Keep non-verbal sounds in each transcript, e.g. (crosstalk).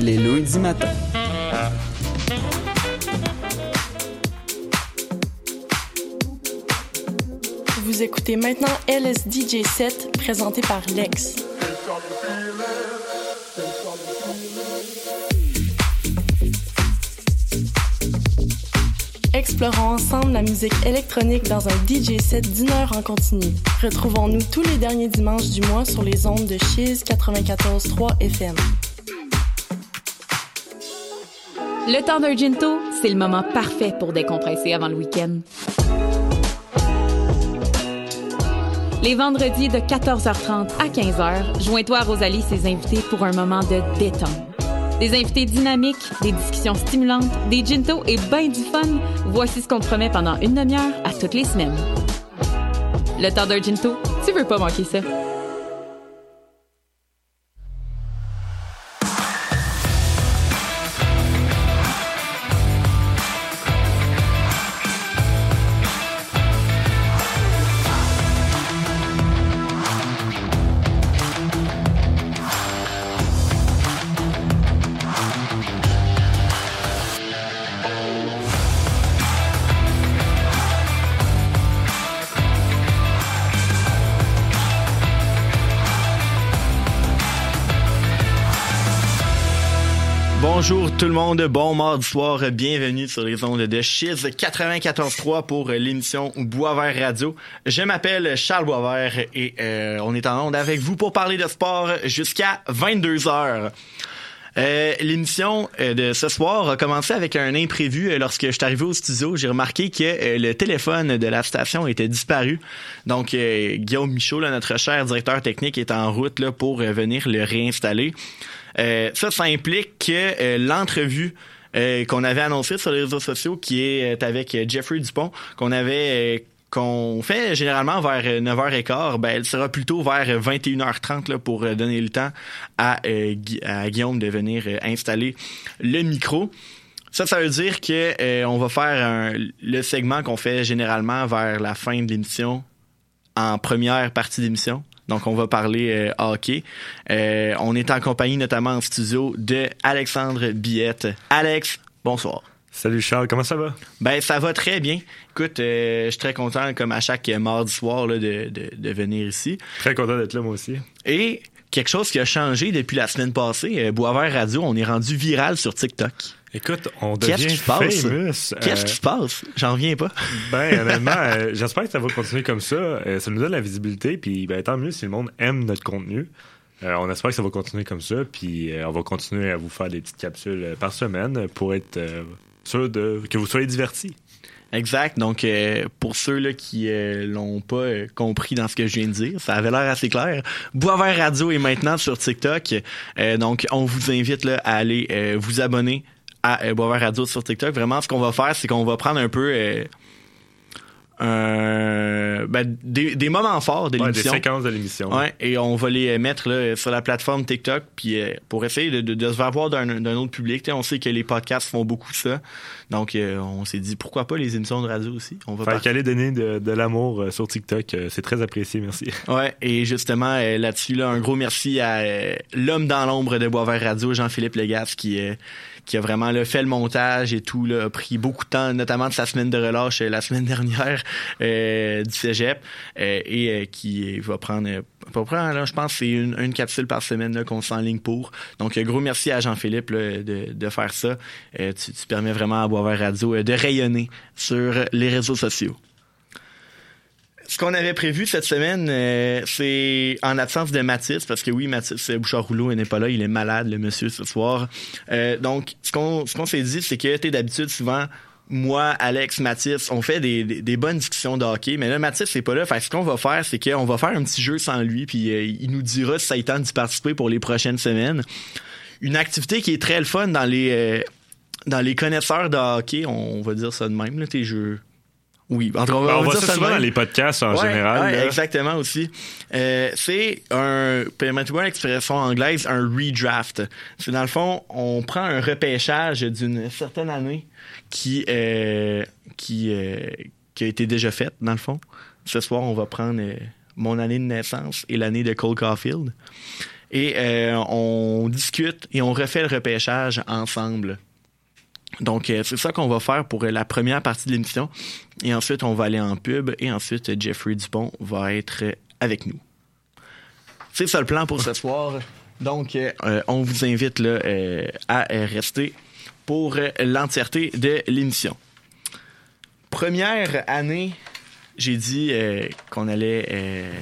les lundis matin. Vous écoutez maintenant LSDJ 7 présenté par Lex. Explorons ensemble la musique électronique dans un DJ set d'une heure en continu. Retrouvons-nous tous les derniers dimanches du mois sur les ondes de Chiz 94.3 FM. Le temps d'un ginto, c'est le moment parfait pour décompresser avant le week-end. Les vendredis de 14h30 à 15h, joins-toi à Rosalie ses invités pour un moment de détente. Des invités dynamiques, des discussions stimulantes, des gintos et ben du fun. Voici ce qu'on te promet pendant une demi-heure à toutes les semaines. Le temps d'un ginto, tu veux pas manquer ça. Tout le monde, bon mardi soir, bienvenue sur les ondes de Chiz 94.3 pour l'émission Boisvert Radio. Je m'appelle Charles Boisvert et euh, on est en onde avec vous pour parler de sport jusqu'à 22h. Euh, L'émission euh, de ce soir a commencé avec un imprévu. Euh, Lorsque je suis arrivé au studio, j'ai remarqué que euh, le téléphone de la station était disparu. Donc, Guillaume Michaud, là, notre cher directeur technique, est en route là, pour venir le réinstaller. Euh, ça, ça implique que euh, l'entrevue euh, qu'on avait annoncée sur les réseaux sociaux, qui est avec Jeffrey Dupont, qu'on avait qu'on fait généralement vers euh, 9h15, ben, elle sera plutôt vers euh, 21h30 là, pour donner le temps à, Gui- à Guillaume de venir installer le micro. Ça, ça veut dire que on va faire un- le segment qu'on fait généralement vers la fin de l'émission en première partie d'émission. Donc, on va parler euh, hockey. Euh, on est en compagnie notamment en studio de Alexandre Billette. Alex, bonsoir. Salut Charles, comment ça va? Ben, ça va très bien. Écoute, euh, je suis très content, comme à chaque mardi soir, là, de, de, de venir ici. Très content d'être là moi aussi. Et quelque chose qui a changé depuis la semaine passée, euh, Boisvert Radio, on est rendu viral sur TikTok. Écoute, on Qu'est-ce devient qui se passe? famous. Qu'est-ce Euh, qui se passe? J'en reviens pas. (laughs) Ben, honnêtement, euh, j'espère que ça va continuer comme ça. Euh, ça nous donne la visibilité, puis ben, tant mieux si le monde aime notre contenu. Euh, on espère que ça va continuer comme ça, puis on va continuer à vous faire des petites capsules par semaine pour être sûr de, que vous soyez divertis. Exact. Donc, euh, pour ceux là, qui euh, l'ont pas euh, compris dans ce que je viens de dire, ça avait l'air assez clair. Boisvert Radio est maintenant sur TikTok. Donc, on vous invite là, à aller vous abonner à euh, Boisvert Radio sur TikTok. Vraiment, ce qu'on va faire, c'est qu'on va prendre un peu euh, ben, des, des moments forts de Ouais, des séquences de l'émission. Ouais, et on va les mettre là, sur la plateforme TikTok puis euh, pour essayer de, de, de se faire voir d'un autre public. On sait que les podcasts font beaucoup ça. Donc, euh, on s'est dit, pourquoi pas les émissions de radio aussi? On va partir. qu'aller donner de, de l'amour euh, sur TikTok, euh, c'est très apprécié, merci. (laughs) Ouais, et justement, euh, là-dessus, là, un gros merci à euh, l'homme dans l'ombre de Boisvert Radio, Jean-Philippe Legas, qui, euh, qui a vraiment là, fait le montage et tout, là, a pris beaucoup de temps, notamment de sa semaine de relâche euh, la semaine (laughs) dernière euh, du cégep, euh, et euh, qui va prendre, euh, va prendre, là, je pense, c'est une, une capsule par semaine qu'on s'enligne pour. Donc, euh, gros merci à Jean-Philippe de, de faire ça. Tu, tu permets vraiment à Boisvert Radio de rayonner sur les réseaux sociaux. Ce qu'on avait prévu cette semaine, euh, c'est en absence de Mathis, parce que oui, Mathis Bouchard-Rouleau n'est pas là, il est malade, le monsieur, ce soir. Euh, donc, ce qu'on ce qu'on s'est dit, c'est que, tu d'habitude, souvent, moi, Alex, Mathis, on fait des, des, bonnes discussions de hockey, mais là, Mathis, c'est pas là. Fait ce qu'on va faire, c'est qu'on va faire un petit jeu sans lui, puis euh, il nous dira si ça tente d'y participer pour les prochaines semaines. Une activité qui est très fun dans les... euh, dans les connaisseurs de hockey, on, va dire ça de même, là, tes jeux. Oui, en tout cas, on va, Ben, on va dire ça souvent dans les podcasts en Ouais, général. ouais, là. exactement aussi. Euh, c'est un, permettez-moi l'expression anglaise, un redraft. C'est dans le fond, on prend un repêchage d'une certaine année qui, euh, qui, euh, qui a été déjà faite, dans le fond. Ce soir, on va prendre euh, mon année de naissance et l'année de Cole Caulfield. et euh, on discute et on refait le repêchage ensemble. Donc, euh, c'est ça qu'on va faire pour la première partie de l'émission. Et ensuite, on va aller en pub et ensuite, Jeffrey Dupont va être avec nous. C'est ça le plan pour ce soir. Donc, euh, on vous invite là, à rester pour l'entièreté de l'émission. Première année, j'ai dit qu'on allait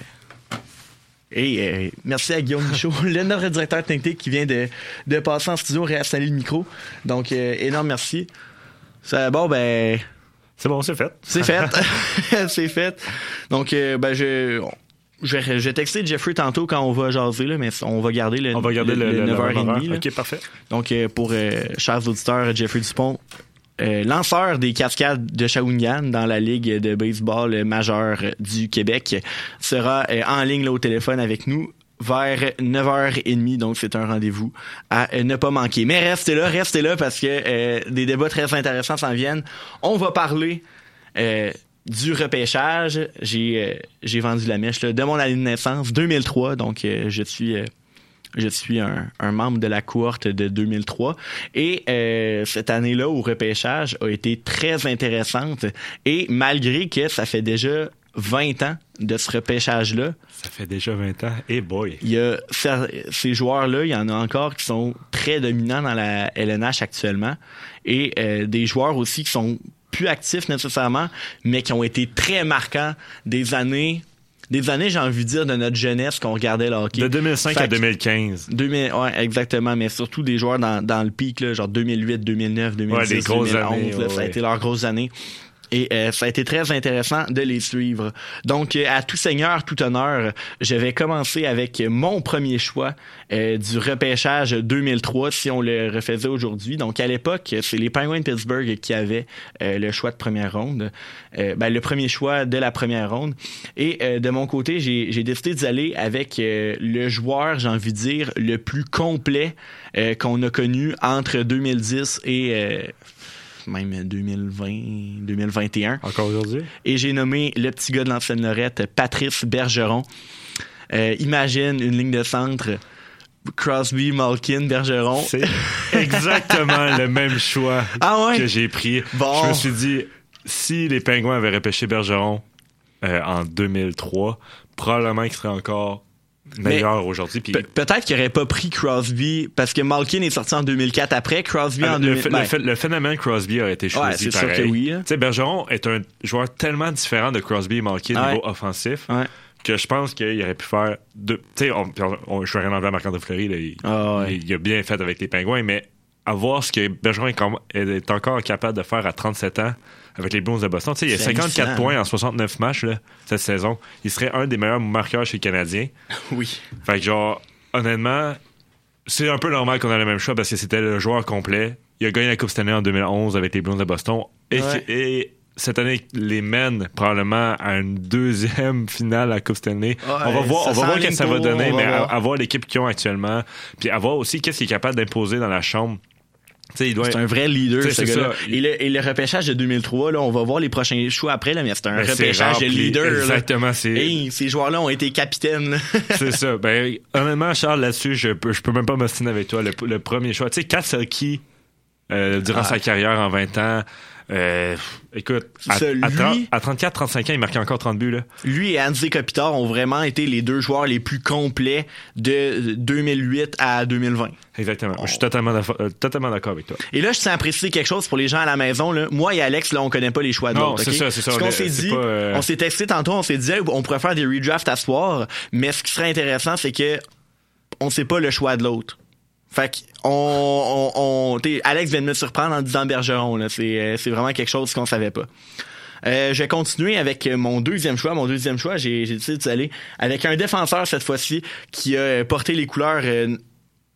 et euh, merci à Guillaume Michaud, (laughs) le notre directeur technique qui vient de, de passer en studio, réinstaller le micro. Donc, euh, énorme merci. Ça, bon, ben. C'est bon, c'est fait. C'est (laughs) fait. (laughs) c'est fait. Donc, euh, ben, je. Je vais, je texter Jeffrey tantôt quand on va jaser, là, mais on va garder le, on va garder le, 9h30. OK, parfait. Donc, pour chers auditeurs, Jeffrey Dupont, euh, lanceur des cascades de Shawinigan dans la Ligue de baseball majeure du Québec, sera euh, en ligne là, au téléphone avec nous vers 9h30, donc c'est un rendez-vous à euh, ne pas manquer. Mais restez là, restez là parce que des débats très intéressants s'en viennent. On va parler du repêchage. J'ai j'ai vendu la mèche là, de mon année de naissance, 2003, donc je suis je suis un, membre de la cohorte de 2003 et euh, cette année-là au repêchage a été très intéressante et malgré que ça fait déjà 20 ans de ce repêchage-là. Ça fait déjà 20 ans. Et boy! Il y a ces joueurs-là, il y en a encore qui sont très dominants dans la LNH actuellement. Et euh, des joueurs aussi qui sont plus actifs nécessairement, mais qui ont été très marquants des années des années, j'ai envie de dire, de notre jeunesse qu'on regardait le hockey. De 2005 à 2015. 2000, ouais, exactement, mais surtout des joueurs dans, dans le pic, là, genre 2008, 2009, 2010, ouais, les grosses 2011, années, là, ça a été leurs grosses années. Et euh, ça a été très intéressant de les suivre. Donc, euh, à tout seigneur, tout honneur, je vais commencer avec mon premier choix euh, du repêchage 2003, si on le refaisait aujourd'hui. Donc, à l'époque, c'est les Penguins de Pittsburgh qui avaient le choix de première ronde, ben, le premier choix de la première ronde. Et de mon côté, j'ai décidé d'y aller avec le joueur, j'ai envie de dire, le plus complet qu'on a connu entre 2010 et même 2020, 2021. Encore aujourd'hui? Et j'ai nommé le petit gars de l'ancienne Lorette, Patrice Bergeron. Euh, imagine une ligne de centre. Crosby, Malkin, Bergeron. C'est exactement le même choix (laughs) ah que j'ai pris. Je me suis dit, si les Pingouins avaient repêché Bergeron euh, en 2003, probablement qu'il serait encore meilleur aujourd'hui. Peut-être qu'il n'aurait pas pris Crosby parce que Malkin est sorti en 2004 après Crosby en 2000. Ben, le, phénomène Crosby a été choisi. Ouais, c'est sûr que oui. Hein. Bergeron est un joueur tellement différent de Crosby et Malkin au niveau offensif. Que je pense qu'il aurait pu faire deux. Tu sais, je suis rien enlever à Marc-André Fleury. ah, il, a bien fait avec les Pingouins, mais à voir ce que Bergeron est, encore capable de faire à 37 ans avec les Blues de Boston. Tu sais, il y a 54 points en 69 matchs là, cette saison. Il serait un des meilleurs marqueurs chez les Canadiens. (laughs) Oui. Fait que genre, honnêtement, c'est un peu normal qu'on ait le même choix parce que c'était le joueur complet. Il a gagné la Coupe Stanley en 2011 avec les Blues de Boston. Et, cette année, les mène probablement à une deuxième (laughs) finale à la Coupe Stanley. on va voir, on va voir ce que ça va donner, mais avoir l'équipe qu'ils ont actuellement, puis avoir aussi qu'est-ce qu'il est capable d'imposer dans la chambre c'est un vrai leader, ce gars-là. Et le, et le, repêchage de 2003, là, on va voir les prochains choix après, là, mais c'est un ben, repêchage de leader. Exactement. Hey, ces joueurs-là ont été capitaines. (laughs) c'est ça. Ben, honnêtement, Charles, là-dessus, je peux, je peux même pas m'ostiner avec toi. Le, premier choix, tu sais, Katsuki, euh, durant ah. sa carrière en 20 ans, euh, écoute, à, 34-35 ans, il marquait encore 30 buts. Là. Lui et Andy Kopitar ont vraiment été les deux joueurs les plus complets de 2008 à 2020. Exactement. Je suis totalement d'accord, euh, totalement d'accord avec toi. Et là, je tiens à préciser quelque chose pour les gens à la maison. Là. Moi et Alex, là, on connaît pas les choix de l'autre. c'est ça, c'est ça. Ce qu'on s'est dit, euh, on s'est testé tantôt, on s'est dit, on pourrait faire des redrafts à soir, mais ce qui serait intéressant, c'est que on sait pas le choix de l'autre. Fait on, on, Alex vient de me surprendre en disant Bergeron. Là. C'est, euh, c'est vraiment quelque chose qu'on savait pas. Euh, je vais continuer avec mon deuxième choix. Mon deuxième choix, j'ai, décidé d'aller avec un défenseur cette fois-ci qui a porté les couleurs euh,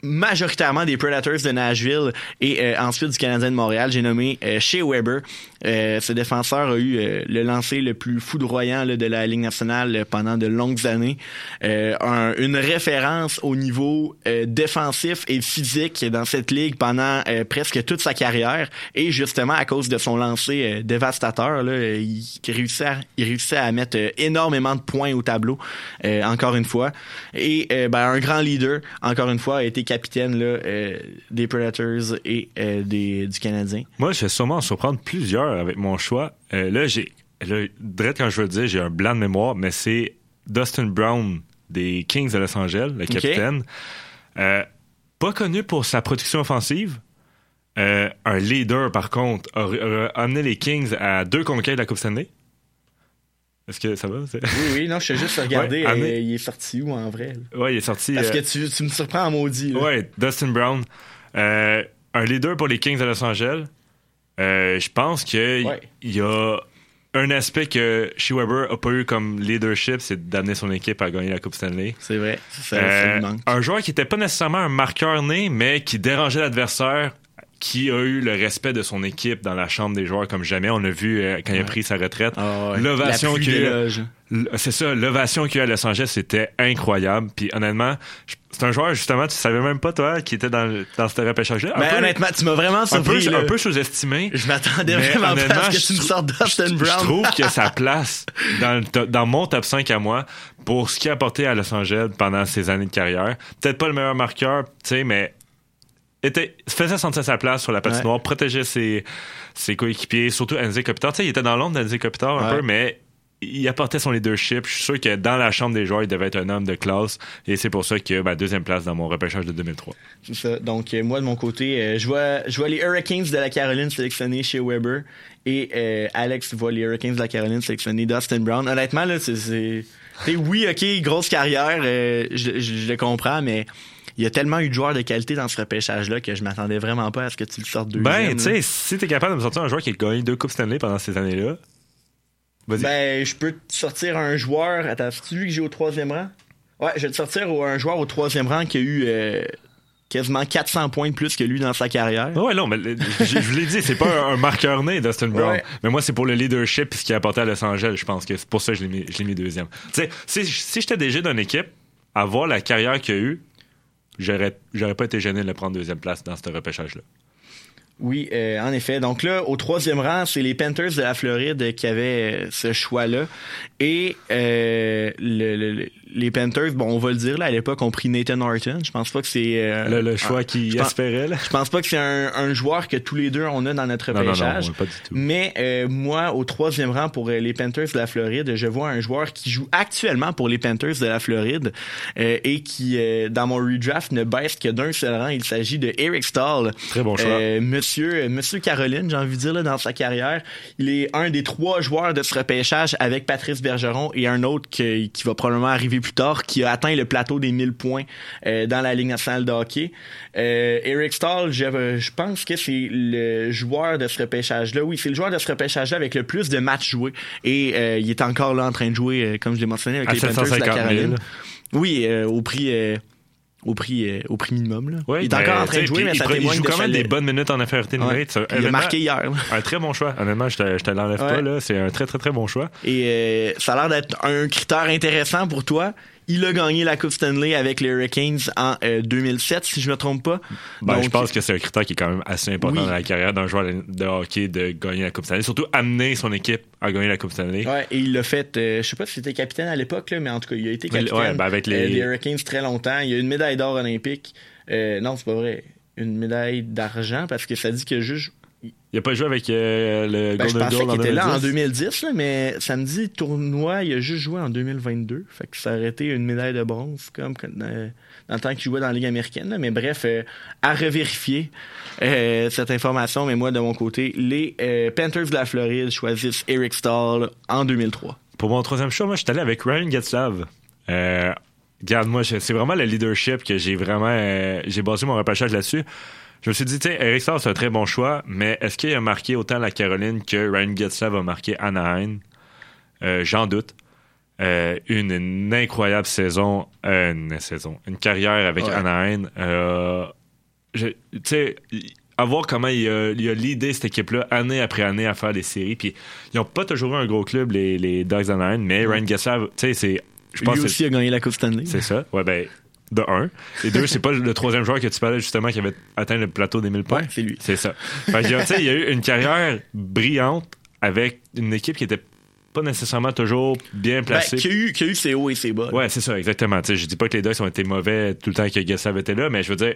majoritairement des Predators de Nashville et euh, ensuite du Canadien de Montréal. J'ai nommé euh, Shea Weber. Euh, ce défenseur a eu euh, le lancer le plus foudroyant là, de la Ligue nationale euh, pendant de longues années. Euh, un- une référence au niveau défensif et physique dans cette ligue pendant presque toute sa carrière. Et justement, à cause de son lancer dévastateur, là, il, il réussissait à, il réussissait à mettre énormément de points au tableau, encore une fois. Et ben, un grand leader, encore une fois, a été capitaine là, euh, des Predators et euh, des, du Canadien. Moi, je vais sûrement en surprendre plusieurs avec mon choix. Euh, là, j'ai. Direct quand je veux le dire, j'ai un blanc de mémoire, mais c'est Dustin Brown des Kings de Los Angeles, le capitaine. Pas connu pour sa production offensive. Un leader, par contre, a, a amené les Kings à deux conquêtes de la Coupe Stanley. Est-ce que ça va? Oui, oui, non, je suis juste regardé, (laughs) Ouais, Amé- il est sorti où en vrai? Ouais, il est sorti. Parce euh, que tu, tu me surprends en maudit. Ouais, Dustin Brown. Euh, un leader pour les Kings de Los Angeles. Euh, je pense qu'il Ouais. y a un aspect que Shea Weber a pas eu comme leadership, c'est d'amener son équipe à gagner la Coupe Stanley. C'est vrai, ça, ça Euh, manque. un joueur qui était pas nécessairement un marqueur né, mais qui dérangeait l'adversaire, qui a eu le respect de son équipe dans la chambre des joueurs comme jamais. On a vu euh, quand il a pris sa retraite. Ah. L'ovation qu'il C'est ça, l'ovation qu'il y a eu à Los Angeles, c'était incroyable. Puis honnêtement, je- c'est un joueur, justement, tu savais même pas, toi, qui était dans, dans ce repêchage-là. Mais peu- honnêtement, tu m'as vraiment un surpris. peu, un peu sous-estimé. Je m'attendais vraiment pas à ce que tu me je sortes Dustin Je Brown. trouve que sa (laughs) place dans, dans mon top 5 à moi, pour ce qu'il a apporté à Los Angeles pendant ses années de carrière, peut-être pas le meilleur marqueur, tu sais, mais était, faisait sentir sa place sur la patinoire, protégeait ses, ses coéquipiers, surtout Enze Kopitar. Tu sais, il était dans l'ombre d'Enze Kopitar un Ouais. peu, mais il apportait son leadership. Je suis sûr que dans la chambre des joueurs, il devait être un homme de classe. Et c'est pour ça que ben, deuxième place dans mon repêchage de 2003. C'est ça. Donc, euh, moi, de mon côté, euh, je, vois, je vois les Hurricanes de la Caroline sélectionner chez Weber et euh, Alex voit les Hurricanes de la Caroline sélectionner Dustin Brown. Honnêtement, là, c'est... oui, OK, grosse carrière, euh, je, je- je le comprends, mais il y a tellement eu de joueurs de qualité dans ce repêchage-là que je m'attendais vraiment pas à ce que tu le sortes deuxième. Ben, tu sais, si t'es capable de me sortir un joueur qui a gagné deux Coupes Stanley pendant ces années-là, vas-y. Ben, je peux te sortir un joueur. Attends, c'est lui que j'ai au troisième rang? Ouais, je vais te sortir un joueur au troisième rang qui a eu euh, quasiment 400 points de plus que lui dans sa carrière. Ouais, non, mais je, vous l'ai dit, c'est pas un, un marqueur né, Dustin Brown. Ouais. Mais moi, c'est pour le leadership et ce qu'il a apporté à Los Angeles. Je pense que c'est pour ça que je l'ai mis, deuxième. Tu sais, si, si j'étais DG d'une équipe, à voir la carrière qu'il a eue, j'aurais, pas été gêné de le prendre deuxième place dans ce repêchage-là. Oui, euh, en effet. Donc là, au troisième rang, c'est les Panthers de la Floride qui avaient euh, ce choix-là. Et euh, le- les Panthers, bon, on va le dire, là, à l'époque, ont pris Nathan Horton. Je pense pas que c'est... euh, Le, le choix je pense- espérait, là. (laughs) Je pense pas que c'est un, un joueur que tous les deux on a dans notre Non, non, non, repêchage. pas du tout. Mais euh, moi, au troisième rang pour euh, les Panthers de la Floride, je vois un joueur qui joue actuellement pour les Panthers de la Floride euh, et qui, euh, dans mon redraft, ne baisse que d'un seul rang. Il s'agit de Eric Stahl. Très bon choix. Euh, monsieur, monsieur Caroline, j'ai envie de dire, là, dans sa carrière. Il est un des trois joueurs de ce repêchage avec Patrice Bergeron et un autre qui, qui va probablement arriver plus tard, qui a atteint le plateau des 1000 points euh, dans la Ligue nationale de hockey. Euh, Eric Stahl, je, je pense que c'est le joueur de ce repêchage-là. Oui, c'est le joueur de ce repêchage-là avec le plus de matchs joués. Et euh, il est encore là en train de jouer, euh, comme je l'ai mentionné, avec À les Panthers de la 750 000. Caroline. Oui, euh, au prix... au prix, euh, au prix minimum. Là. Ouais, il est encore mais, en train de jouer, mais il ça il joue quand même des bonnes minutes en infériorité Ouais. numérique. Ça, Il a marqué hier. Un très bon choix. Honnêtement, je te, je te l'enlève Ouais. pas, là. C'est un très, très, très bon choix. Et euh, ça a l'air d'être un critère intéressant pour toi. Il a gagné la Coupe Stanley avec les Hurricanes en euh, 2007, si je me trompe pas. Ben, Donc, je pense que c'est un critère qui est quand même assez important Oui. dans la carrière d'un joueur de- hockey de gagner la Coupe Stanley. Surtout amener son équipe à gagner la Coupe Stanley. Ouais, et il l'a fait, euh, je sais pas si c'était capitaine à l'époque, mais en tout cas, il a été capitaine ouais, ben, avec les- euh, des Hurricanes très longtemps. Il a une médaille d'or olympique. Euh, non, c'est pas vrai. Une médaille d'argent, parce que ça dit que juste... Il a pas joué avec euh, le Ben, je Golden pensais qu'il était là en 2010. 2010, là, mais samedi, tournoi, il a juste joué en 2022. Fait que ça aurait été une médaille de bronze, comme euh, dans le temps qu'il jouait dans la Ligue américaine. là. Mais bref, euh, à revérifier euh, cette information. Mais moi, de mon côté, les Panthers de la Floride choisissent Eric Stahl en 2003. Pour mon troisième choix, moi, je suis allé avec Ryan Getzlav. Regarde, moi, je- c'est vraiment le leadership que j'ai vraiment. j'ai basé mon repêchage là-dessus. Je me suis dit, tu sais, Eric Starr, c'est un très bon choix, mais est-ce qu'il a marqué autant la Caroline que Ryan Getzlav a marqué Anaheim? Euh, J'en doute. euh, une, une incroyable saison, euh, une saison, une carrière avec Ouais. Anaheim. Euh, tu sais, à voir comment il a, il a l'idée cette équipe-là année après année à faire des séries. Puis ils n'ont pas toujours eu un gros club les, les Dogs d'Anaheim, mais Ryan Getzlav, tu sais, c'est, je pense Lui que aussi a gagné la Coupe Stanley. c'est ça. Ouais, ben, de un. Et deux, c'est pas le troisième joueur que tu parlais justement qui avait atteint le plateau des 1000 points. Ouais, c'est lui. C'est ça. Fait que, tu sais, il y a eu une carrière brillante avec une équipe qui était pas nécessairement toujours bien Ben, placée. qui, a eu, qui a eu ses hauts et ses bas. Ouais, c'est ça, exactement. Tu sais, je dis pas que les Ducks ont été mauvais tout le temps que Gustav était là, mais je veux dire,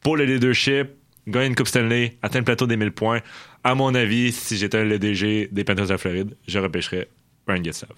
pour le leadership, gagner une Coupe Stanley, atteindre le plateau des 1000 points, à mon avis, si j'étais le DG des Panthers de la Floride, je repêcherais Ryan Gustav.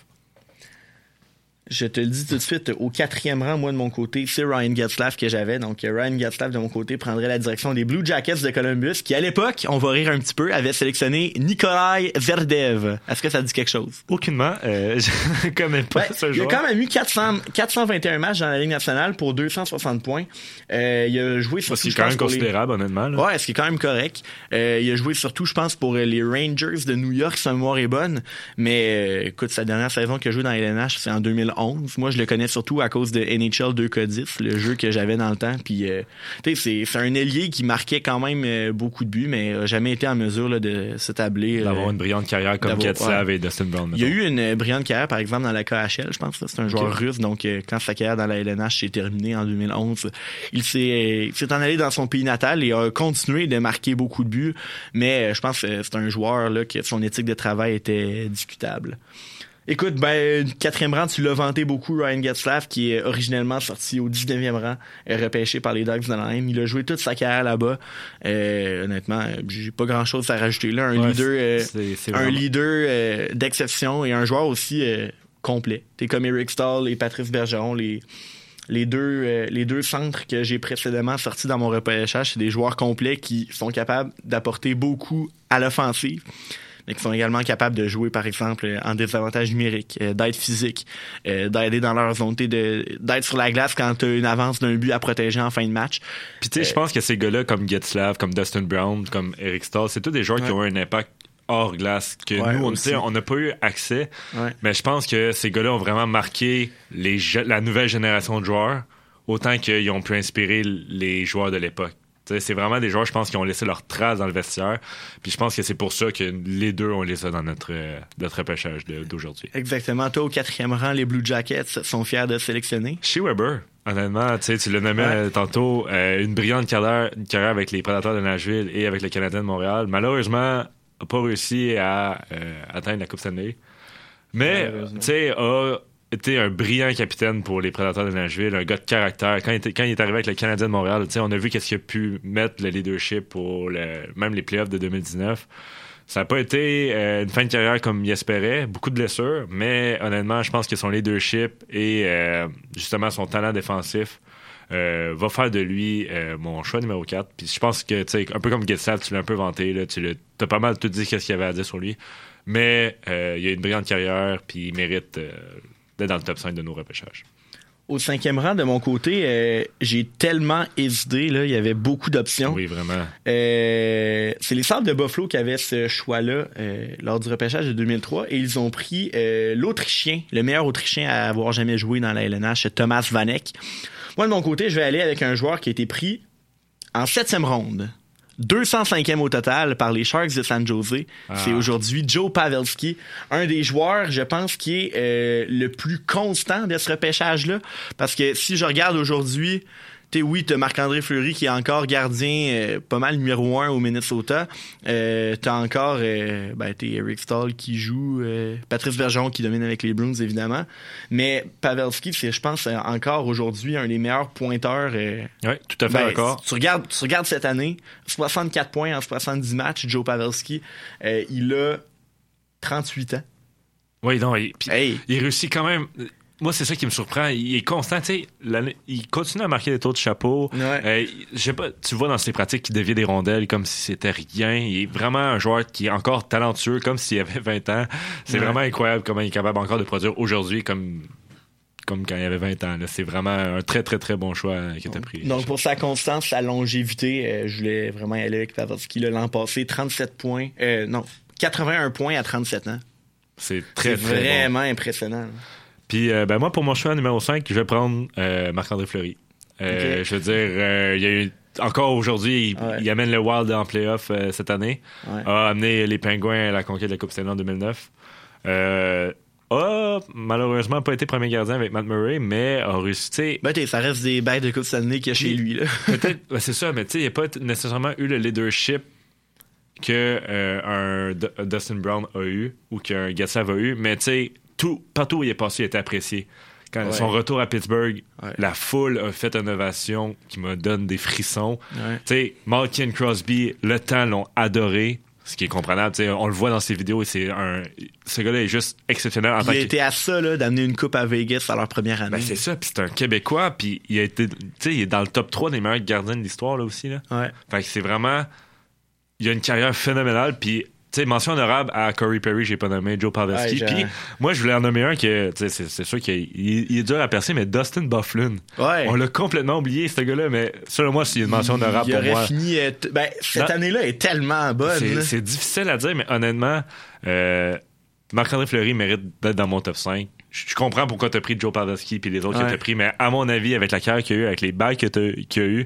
Je te le dis tout de suite, au quatrième rang, moi de mon côté, c'est Ryan Getzlaff que j'avais. Donc euh, Ryan Getzlaff de mon côté prendrait la direction des Blue Jackets de Columbus, qui à l'époque, on va rire un petit peu, avait sélectionné Nikolai Verdev. Est-ce que ça dit quelque chose? Aucunement, euh, (laughs) je ne connais pas ce il a joueur. quand même eu 400, 421 matchs dans la Ligue nationale pour 260 points. Euh, il a joué surtout, C'est quand même les- considérable, honnêtement. là. Ouais, ce qui est quand même correct. Euh, il a joué surtout, je pense, pour les Rangers de New York, si ma mémoire est bonne. Mais euh, écoute, sa dernière saison qu'il a joué dans LNH, c'est en 2011. Moi, je le connais surtout à cause de NHL 2K10, le jeu que j'avais dans le temps. Puis, euh, tu sais, c'est- c'est un ailier qui marquait quand même euh, beaucoup de buts, mais a jamais été en mesure là, de s'établir. D'avoir euh, une brillante carrière comme d'avoir- Getzlav et Dustin Brown. il y a eu une brillante carrière, par exemple, dans la KHL, je pense. là. C'est un joueur russe, donc quand sa carrière dans la LNH s'est terminée en 2011, il s'est en allé dans son pays natal et a continué de marquer beaucoup de buts. Mais je pense que c'est un joueur là, que son éthique de travail était discutable. Écoute, ben, quatrième rang, tu l'as vanté beaucoup, Ryan Getzlaff, qui est originellement sorti au 19e rang, euh, repêché par les Dogs d'Anaheim. Il a joué toute sa carrière là-bas. Euh, honnêtement, j'ai pas grand-chose à rajouter là. Un Ouais, leader... euh, un leader euh, d'exception et un joueur aussi euh, complet. T'es comme Eric Stahl et Patrice Bergeron, les les deux euh, les deux centres que j'ai précédemment sortis dans mon repêchage, c'est des joueurs complets qui sont capables d'apporter beaucoup à l'offensive. Mais qui sont également capables de jouer, par exemple, en désavantage numérique, euh, d'être physique, euh, d'aider dans leur zone, d'être sur la glace quand t'as une avance d'un but à protéger en fin de match. Puis tu sais, je pense que ces gars-là, comme Getzlav, comme Dustin Brown, comme Eric Stahl, c'est tous des joueurs qui ont eu un impact hors glace que Ouais, nous, on tu sais, on n'a pas eu accès. Ouais. Mais je pense que ces gars-là ont vraiment marqué les la nouvelle génération de joueurs autant qu'ils ont pu inspirer les joueurs de l'époque. C'est vraiment des joueurs, je pense, qui ont laissé leur trace dans le vestiaire. Puis je pense que c'est pour ça que les deux, on les a dans notre, euh, notre d'aujourd'hui. Exactement. Toi, au quatrième rang, les Blue Jackets sont fiers de sélectionner. Chez Weber, honnêtement, tu nommais Ouais. euh, tantôt, euh, une brillante carrière, une carrière avec les Prédateurs de Nashville et avec le Canadien de Montréal. Malheureusement, n'a pas réussi à euh, atteindre la Coupe Stanley. Mais, tu sais, a été un brillant capitaine pour les Prédateurs de Nashville, un gars de caractère. Quand il, est arrivé avec le Canadien de Montréal, on a vu qu'est-ce qu'il a pu mettre le leadership pour même les playoffs de 2019. Ça n'a pas été euh, une fin de carrière comme il espérait, beaucoup de blessures, mais honnêtement, je pense que son leadership et euh, justement son talent défensif euh, va faire de lui euh, mon choix numéro 4. Puis je pense que, tu sais, un peu comme Getzlav, tu l'as un peu vanté, là, tu as pas mal tout dit qu'est-ce qu'il y avait à dire sur lui, mais il a une brillante carrière, puis il mérite d'être dans le top 5 de nos repêchages. Au cinquième rang, de mon côté, euh, j'ai tellement hésité. Là, il y avait beaucoup d'options. Oui, vraiment. Euh, c'est les Sables de Buffalo qui avaient ce choix-là euh, lors du repêchage de 2003 et ils ont pris l'Autrichien, le meilleur Autrichien à avoir jamais joué dans la LNH, Thomas Vanek. Moi, de mon côté, je vais aller avec un joueur qui a été pris en septième ronde. 205e au total par les Sharks de San Jose. C'est aujourd'hui Joe Pavelski, un des joueurs, je pense, qui est euh, le plus constant de ce repêchage-là. Parce que si je regarde aujourd'hui, tu oui, t'as Marc-André Fleury qui est encore gardien euh, pas mal numéro un au Minnesota. Euh, t'as encore euh, ben, t'es Eric Stahl qui joue, euh, Patrice Bergeron qui domine avec les Bruins évidemment. Mais Pavelski, c'est je pense euh, encore aujourd'hui un des meilleurs pointeurs. euh, Oui, tout à fait ben, d'accord. si Tu regardes, tu regardes cette année, 64 points en 70 matchs, Joe Pavelski, euh, il a 38 ans. Oui, non, il, puis Hey. il réussit quand même. Moi, c'est ça qui me surprend. Il est constant, tu sais. Il continue à marquer des tours de chapeau. Ouais. Euh, je sais pas, tu vois dans ses pratiques qu'il dévie des rondelles comme si c'était rien. Il est vraiment un joueur qui est encore talentueux, comme s'il avait 20 ans. C'est Ouais. vraiment incroyable comment il est capable encore de produire aujourd'hui comme, comme quand il avait 20 ans. C'est vraiment un très, très, très bon choix qui a pris. Donc pour sa constance, sa longévité, euh, je voulais vraiment aller avec Pavelski là, l'an passé, 37 points, euh, non, 81 points à 37 ans. c'est très, très bon. vraiment impressionnant. là. Puis euh, ben, moi, pour mon choix numéro 5, je vais prendre euh, Marc-André Fleury. Euh. Je veux dire, il y a eu, encore aujourd'hui, il, Ouais. il amène le Wild en playoff cette année. Ouais. A amené les Pingouins à la conquête de la Coupe Stanley en 2009. Euh, a malheureusement pas été premier gardien avec Matt Murray, mais a réussi. Ben, ça reste des bêtes de Coupe Stanley qu'il y a chez lui, là. (laughs) Peut-être, ouais, c'est ça, mais tu sais, il n'a pas nécessairement eu le leadership que euh, un D- Dustin Brown a eu ou qu'un Gatsav a eu, mais tu sais, tout, partout où il est passé, il a été apprécié. Quand Ouais. son retour à Pittsburgh, Ouais. la foule a fait une ovation qui me donne des frissons. Ouais. Tu sais, Malkin Crosby, le temps l'ont adoré, ce qui est comprenable. Tu sais, on le voit dans ses vidéos et c'est un. Ce gars-là est juste exceptionnel en Il tant a été à ça, d'amener une coupe à Vegas à leur première année. Ben, c'est ça, puis c'est un Québécois, puis il a été. Il est dans le top 3 des meilleurs gardiens de l'histoire, là aussi. Là. Ouais. Fait que c'est vraiment. Il a une carrière phénoménale. Puis, sais, mention honorable à Corey Perry, j'ai pas nommé Joe Pavelski. Puis, moi, je voulais en nommer un que, tu sais, c'est, c'est sûr qu'il il- il est dur à percer, mais Dustin Bufflin. Ouais. On l'a complètement oublié, ce gars-là, mais selon moi, c'est une mention honorable il pour aurait moi. fini. ben, cette année-là est tellement bonne. C'est, c'est difficile à dire, mais honnêtement, euh, Marc-André Fleury mérite d'être dans mon top 5. Je comprends pourquoi t'as pris Joe Pavelski puis les autres que Ouais. t'as pris, mais à mon avis, avec la carrière qu'il y a eu, avec les balles que qu'il y a eu,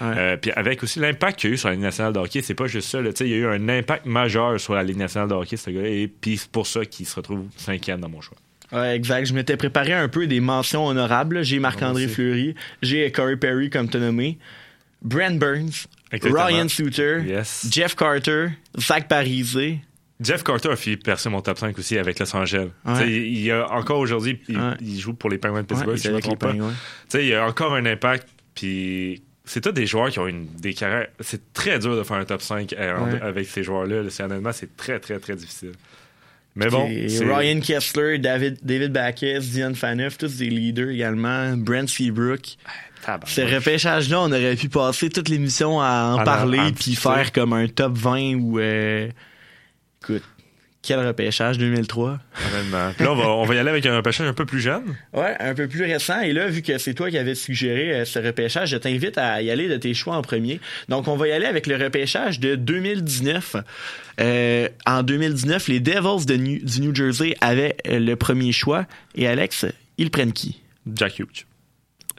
Ouais. euh, puis avec aussi l'impact qu'il y a eu sur la Ligue nationale de hockey, c'est pas juste ça. là. Tu Il y a eu un impact majeur sur la Ligue nationale de hockey, ce gars et puis c'est pour ça qu'il se retrouve cinquième dans mon choix. Ouais, exact. Je m'étais préparé un peu des mentions honorables. J'ai Marc-André. Fleury, j'ai Corey Perry comme t'as nommé, Brent Burns, Exactement. Ryan Suter, Yes. Jeff Carter, Zach Parisé. Jeff Carter a fait percer mon top 5 aussi avec Los Angeles. Ouais. Il, il a encore aujourd'hui, il, Ouais. il joue pour les Penguins de Pittsburgh, si je me trompe pas. Il y a encore un impact, puis c'est tous des joueurs qui ont une, des carrières. C'est très dur de faire un top 5 euh, avec ces joueurs-là. honnêtement, c'est très, très, très difficile. Mais bon, Ryan Kessler, David, David Backes, Dion Phaneuf, tous des leaders également. Brent Seabrook. Ce repêchage-là, on aurait pu passer toute l'émission à en parler puis faire comme un top 20 ou... euh, Écoute, quel repêchage 2003. Honnêtement. Puis là, on va, on va y aller avec un repêchage un peu plus jeune. Ouais, un peu plus récent. Et là, vu que c'est toi qui avais suggéré euh, ce repêchage, je t'invite à y aller de tes choix en premier. Donc, on va y aller avec le repêchage de 2019. Euh, en 2019, les Devils de New- du New Jersey avaient euh, le premier choix. Et Alex, ils prennent qui? Jack Hughes.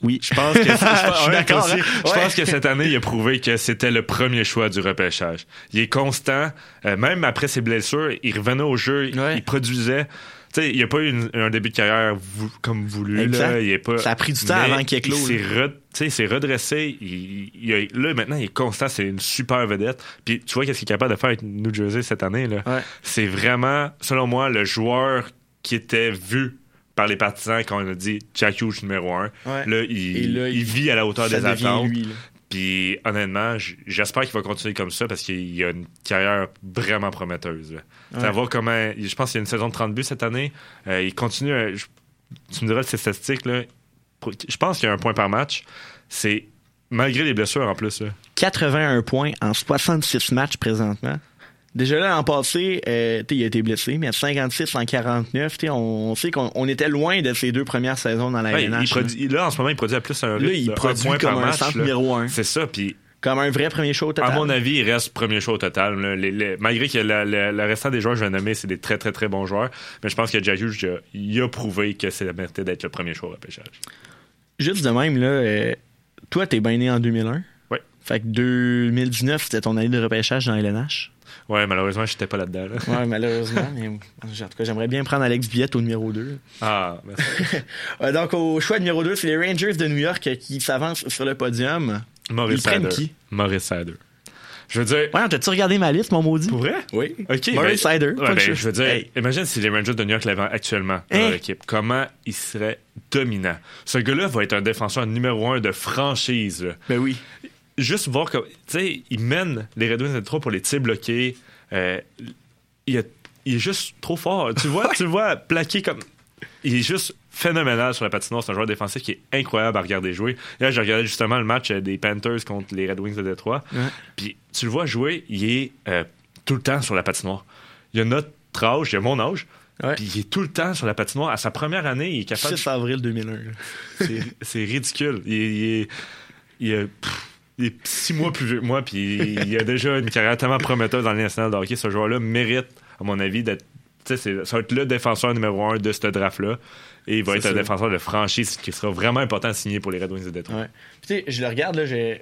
Oui. Je pense que, (laughs) je ouais, aussi. hein? Je Ouais. pense que cette année, il a prouvé que c'était le premier choix du repêchage. Il est constant. Euh, même après ses blessures, il revenait au jeu, il- Ouais. il produisait. Tu sais, il n'a pas eu une- un début de carrière vou- comme voulu. Là. Il est pas, Ça a pris du temps avant qu'il il éclose. s'est re- il s'est redressé. Il, il a- là, maintenant, il est constant. C'est une super vedette. Puis tu vois qu'est-ce qu'il est capable de faire avec New Jersey cette année. Ouais. C'est vraiment, selon moi, le joueur qui était vu par les partisans quand on a dit Jack Hughes numéro un. Ouais. Là, il, là, il il- vit à la hauteur des attentes. lui. Puis honnêtement, j'espère qu'il va continuer comme ça parce qu'il a une carrière vraiment prometteuse. Ouais. Ça va comment. Je pense qu'il y a une saison de 30 buts cette année. Euh, il continue. à- je- tu me diras ses statistiques. Là, je pense qu'il y a un point par match. C'est malgré les blessures en plus. là. 81 points en 66 matchs présentement. Déjà là, l'an passé, euh, il a été blessé, mais à 56 en 49, t'sais, on, on sait qu'on on était loin de ses deux premières saisons dans la Ouais, il LNH, là. produit- là, en ce moment, il produit à plus un Là, rythme il de un produit point comme par un match, là. numéro un. C'est ça. Puis Comme un vrai premier show total. À mon avis, il reste premier choix au total. là. Malgré que le restant des joueurs que je vais nommer, c'est des très, très, très bons joueurs. Mais je pense que Hughes, il a- il prouvé que c'est la mérité d'être le premier choix au repêchage. Juste de même, là, euh, toi, t'es bien né en 2001. Ouais. Fait que 2019, c'était ton année de repêchage dans LNH. Ouais, malheureusement, j'étais pas là-dedans. là. Ouais, malheureusement. mais, en tout cas, j'aimerais bien prendre Alex Biette au numéro 2. Ah, merci. (laughs) Euh, donc, au choix numéro 2, c'est les Rangers de New York qui s'avancent sur le podium. Maurice Ils prennent Sider. qui? Maurice Sider. Je veux dire. Ouais, t'as-tu regardé ma liste, mon maudit? Pour vrai? Oui. OK. Maurice ben- Sider. ouais, pas de ben, je veux dire, Hey. imagine si les Rangers de New York l'avaient actuellement dans Hein? leur équipe. Comment il serait dominant? Ce gars-là va être un défenseur numéro un de franchise. là. Ben oui. Juste voir comme. Tu sais, il mène les Red Wings de Détroit pour les tirs bloqués. Euh, il, a- il est juste trop fort. Tu vois, tu le vois plaqué comme. Il est juste phénoménal sur la patinoire. C'est un joueur défensif qui est incroyable à regarder jouer. Là, j'ai regardé justement le match euh, des Panthers contre les Red Wings de Détroit. Ouais. Puis tu le vois jouer, il est euh, tout le temps sur la patinoire. Il a notre âge, il a mon âge. Puis il est tout le temps sur la patinoire. À sa première année, il est capable 6 avril 2001. là. c'est c'est ridicule. Il, est- il est, il est- pff, il est six mois plus vieux que moi, puis il a déjà une carrière tellement prometteuse dans le national de hockey. Ce joueur-là mérite, à mon avis, d'être tu sais, c'est- ça va être le défenseur numéro un de ce draft-là. Et il va C'est être un défenseur de franchise qui sera vraiment important à signer pour les Red Wings de Détroit. Ouais. Puis, tu sais, je le regarde, là, j'ai.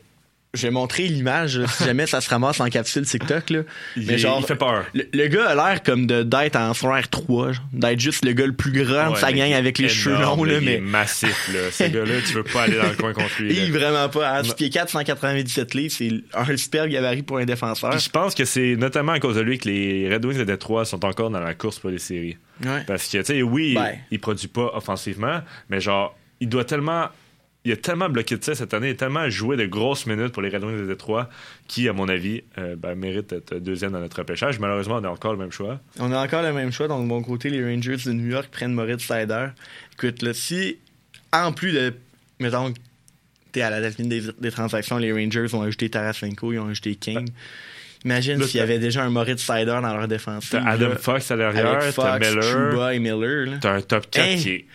J'ai montré l'image, là, si (laughs) jamais ça se ramasse en capsule TikTok, là. Il, Mais genre, il fait peur. Le, le gars a l'air comme de d'être en secondaire 3, genre, d'être juste le gars le plus grand de Ouais, sa gang est avec les cheveux longs, là, Il est massif, là. Ce gars-là, tu veux pas aller dans le coin contre lui. (laughs) Il vraiment pas. À Non. 6 pieds 4, 197 livres, c'est un super gabarit pour un défenseur. Puis je pense que c'est notamment à cause de lui que les Red Wings de Détroit sont encore dans la course pour les séries. Ouais. Parce que, tu sais, oui, Ben. il produit pas offensivement, mais genre, il doit tellement. Il a tellement bloqué de ça cette année, il a tellement joué de grosses minutes pour les Red Wings de Détroit qui, à mon avis, euh, ben, mérite d'être deuxième dans notre repêchage. Malheureusement, on a encore le même choix. On a encore le même choix. Donc, de mon côté, les Rangers de New York prennent Moritz Seider. Écoute, là, si, en plus de, mettons, t'es à la date des, des transactions, les Rangers ont ajouté Tarasenko, ils ont ajouté King. Imagine s'il y avait déjà un Moritz Seider dans leur défense. T'as Adam Fox à l'arrière, t'as Miller, Chuba et Miller. t'as un top 4 Hey, qui est.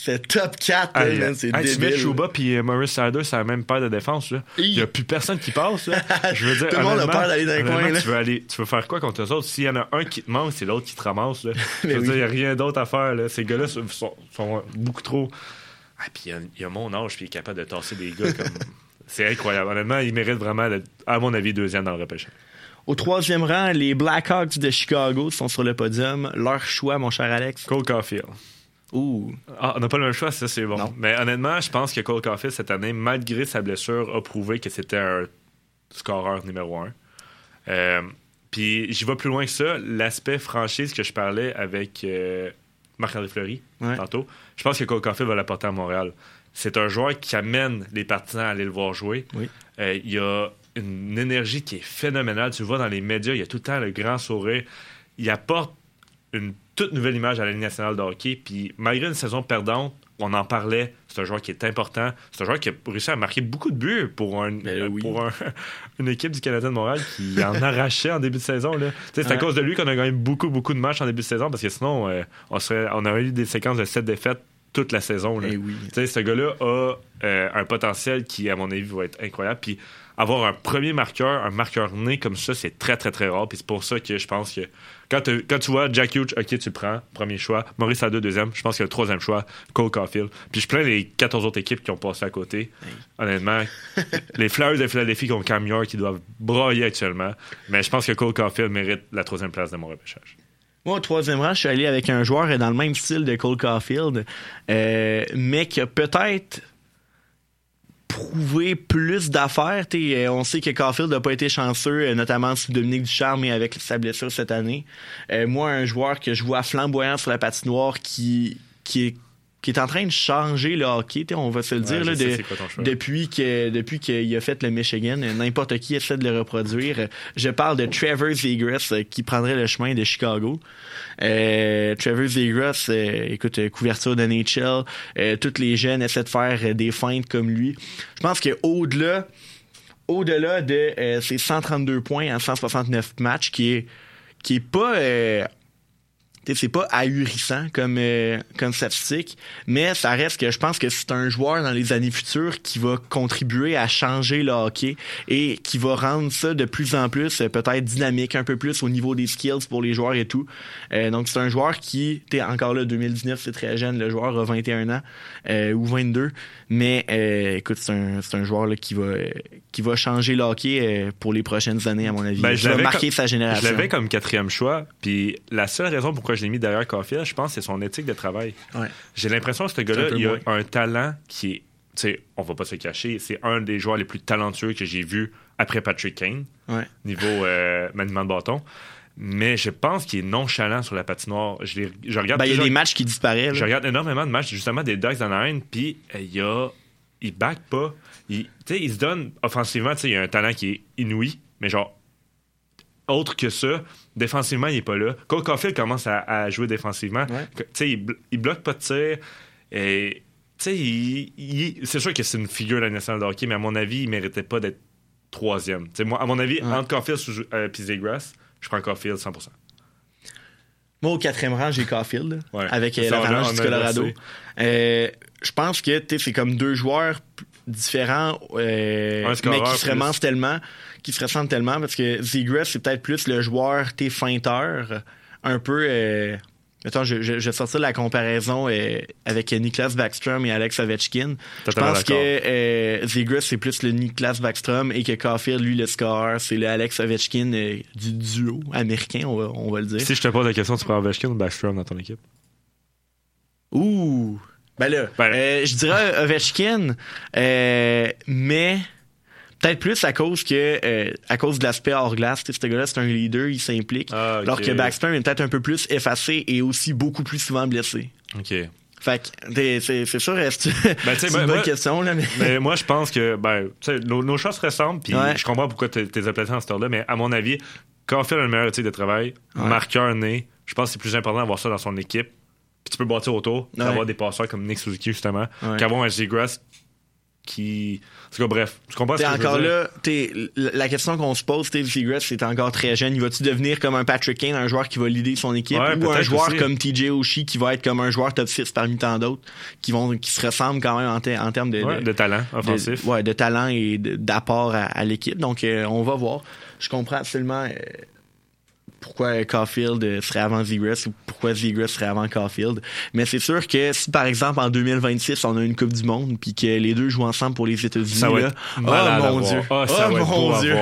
C'est top 4, là, Hey, man, c'est hey, tu mets débile. Chuba puis euh, Maurice Sider, c'est la même paire de défense. Il y a plus personne qui passe. là. (laughs) Je veux dire, Tout le monde a peur d'aller dans les coins, là. Tu veux, aller, tu veux faire quoi contre eux autres? S'il y en a un qui te manque, c'est l'autre qui te ramasse. Là. (laughs) Je veux oui. dire, il n'y a rien d'autre à faire. Là. Ces gars-là sont, sont- sont beaucoup trop. Ah, puis il y a- il y, a mon âge, puis il est capable de tasser des gars comme. (laughs) C'est incroyable. Honnêtement, il mérite vraiment, d'être, à mon avis, deuxième dans le repêchage. Au troisième rang, les Blackhawks de Chicago sont sur le podium. Leur choix, mon cher Alex? Cole Caulfield. Ouh. Ah, on n'a pas le même choix, ça c'est bon. Non. Mais honnêtement, je pense que Cole Caulfield cette année, malgré sa blessure, a prouvé que c'était un scoreur numéro un. Euh, Puis j'y vais plus loin que ça. L'aspect franchise que je parlais avec euh, Marc-André Fleury Ouais. tantôt, je pense que Cole Caulfield va l'apporter à Montréal. C'est un joueur qui amène les partisans à aller le voir jouer. Oui. Euh, il y a une énergie qui est phénoménale. Tu le vois dans les médias, il y a tout le temps le grand sourire. Il apporte une toute nouvelle image à la Ligue nationale de hockey. Puis malgré une saison perdante, on en parlait. C'est un joueur qui est important. C'est un joueur qui a réussi à marquer beaucoup de buts pour, un, Ben oui. pour un- (laughs) une équipe du Canadien de Montréal qui en (laughs) arrachait en début de saison. là. C'est à Ouais. cause de lui qu'on a gagné beaucoup, beaucoup de matchs en début de saison parce que sinon, euh, on, serait, on aurait eu des séquences de 7 défaites toute la saison. là. Eh oui. Ce gars-là a euh, un potentiel qui, à mon avis, va être incroyable. Puis avoir un premier marqueur, un marqueur né comme ça, c'est très, très, très rare. Puis c'est pour ça que je pense que quand, quand tu vois Jack Hughes, OK, tu le prends, premier choix. Maurice Sado, deuxième. Je pense que le troisième choix, Cole Caulfield. Puis je plains les 14 autres équipes qui ont passé à côté. Honnêtement, (laughs) les Flyers de Philadelphie qui ont Cam York qui doivent brailler actuellement. Mais je pense que Cole Caulfield mérite la troisième place de mon repêchage. Moi, au troisième rang, je suis allé avec un joueur dans le même style de Cole Caulfield, euh, mais qui a peut-être prouvé plus d'affaires. Euh, on sait que Caulfield n'a pas été chanceux, euh, notamment sous Dominique Ducharme et avec sa blessure cette année. Euh, moi, un joueur que je vois flamboyant sur la patinoire qui, qui est qui est en train de changer le hockey, on va se le dire, Ouais, là, de- quoi depuis que depuis qu'il a fait le Michigan, n'importe qui essaie de le reproduire. Je parle de Trevor Zegras euh, qui prendrait le chemin de Chicago. Euh, Trevor Zegras, euh, écoute, euh, couverture de NHL, euh, tous les jeunes essaient de faire des feintes comme lui. Je pense que au-delà au-delà de ses 132 points en 169 matchs, qui est qui est pas c'est pas ahurissant comme, euh, comme statistique, mais ça reste que je pense que c'est un joueur dans les années futures qui va contribuer à changer le hockey et qui va rendre ça de plus en plus euh, peut-être dynamique, un peu plus au niveau des skills pour les joueurs et tout. Euh, donc c'est un joueur qui, t'es encore là, 2019, c'est très jeune, le joueur a 21 ans euh, ou 22, mais euh, écoute, c'est un, c'est un joueur là, qui va euh, qui va changer le hockey euh, pour les prochaines années à mon avis. Ben, je l'avais marquer comme- sa Je génération. l'avais comme quatrième choix, puis la seule raison pourquoi je l'ai mis derrière Caulfield, je pense, c'est son éthique de travail. Ouais. J'ai l'impression que ce gars-là, il a un talent qui est, tu sais, on va pas se le cacher, c'est un des joueurs les plus talentueux que j'ai vu après Patrick Kane, Ouais. niveau euh, maniement de bâton. Mais je pense qu'il est nonchalant sur la patinoire. Je, regarde Ben, il y a des matchs qui disparaissent. je là. regarde énormément de matchs, justement, des Ducks d'Anaheim, puis euh, il y a. Il back pas. Il, se donne offensivement, il a un talent qui est inouï, mais genre. Autre que ça, défensivement, il est pas là. Cole Caulfield commence à, à jouer défensivement. Ouais. Il, il bloque pas de tir. Et. C'est sûr que c'est une figure de la nationale de hockey, mais à mon avis, il méritait pas d'être troisième. Moi, à mon avis, Ouais. entre Caulfield et Zegras, je prends Caulfield 100%. Moi, au quatrième rang, j'ai Caulfield, Ouais. avec euh, l'Avalanche du Colorado. Euh, je pense que c'est comme deux joueurs différents, euh, mais qui se ressemblent tellement, qui se ressemblent tellement, parce que Zegras, c'est peut-être plus le joueur, t'es feinteur, un peu, euh, mettons, je, je, je vais sortir la comparaison euh, avec Niklas Backstrom et Alex Ovechkin. Je pense que euh, Zegras, c'est plus le Niklas Backstrom et que Caulfield, lui, le score, c'est le Alex Ovechkin euh, du duo américain, on va, on va le dire. Si je te pose la question, tu prends Ovechkin ou Backstrom dans ton équipe? Ouh! Ben là, Ben- euh, je dirais Ovechkin, euh, mais peut-être plus à cause que euh, à cause de l'aspect hors glace. Ce gars-là, c'est un leader, il s'implique. Ah. Alors que Backstrom est peut-être un peu plus effacé et aussi beaucoup plus souvent blessé. OK. Fait que c'est sûr, c'est Ben, (laughs) c'est une bonne moi- question, là, mais. Mais moi, je pense que ben, nos, nos choix se ressemblent, puis Ouais. je comprends pourquoi tu as placés en ce là mais à mon avis, quand on fait le meilleur éthique de travail, Ouais. marqueur né, je pense que c'est plus important d'avoir ça dans son équipe. Puis tu peux bâtir autour, Ouais. d'avoir des passeurs comme Nick Suzuki, justement, qu'avoir un Zegras qui. En tout cas, bref, tu comprends ce que je veux encore dire? là, la question qu'on se pose, Steve Seagrass, c'est encore très jeune. Il va-tu devenir comme un Patrick Kane, un joueur qui va leader son équipe, Ouais, ou un joueur aussi. comme TJ Oshie qui va être comme un joueur top 6 parmi tant d'autres, qui vont, qui se ressemblent quand même en, te- en termes de, Ouais, de- de talent offensif. de, ouais, de talent et d'apport à, à l'équipe. Donc, euh, on va voir. Je comprends absolument euh, pourquoi Caulfield serait avant Zegras ou pourquoi Zegras serait avant Caulfield. Mais c'est sûr que si, par exemple, en 2026, on a une Coupe du Monde puis que les deux jouent ensemble pour les États-Unis, là, oh mon. Dieu, Ah, ça oh va mon Dieu.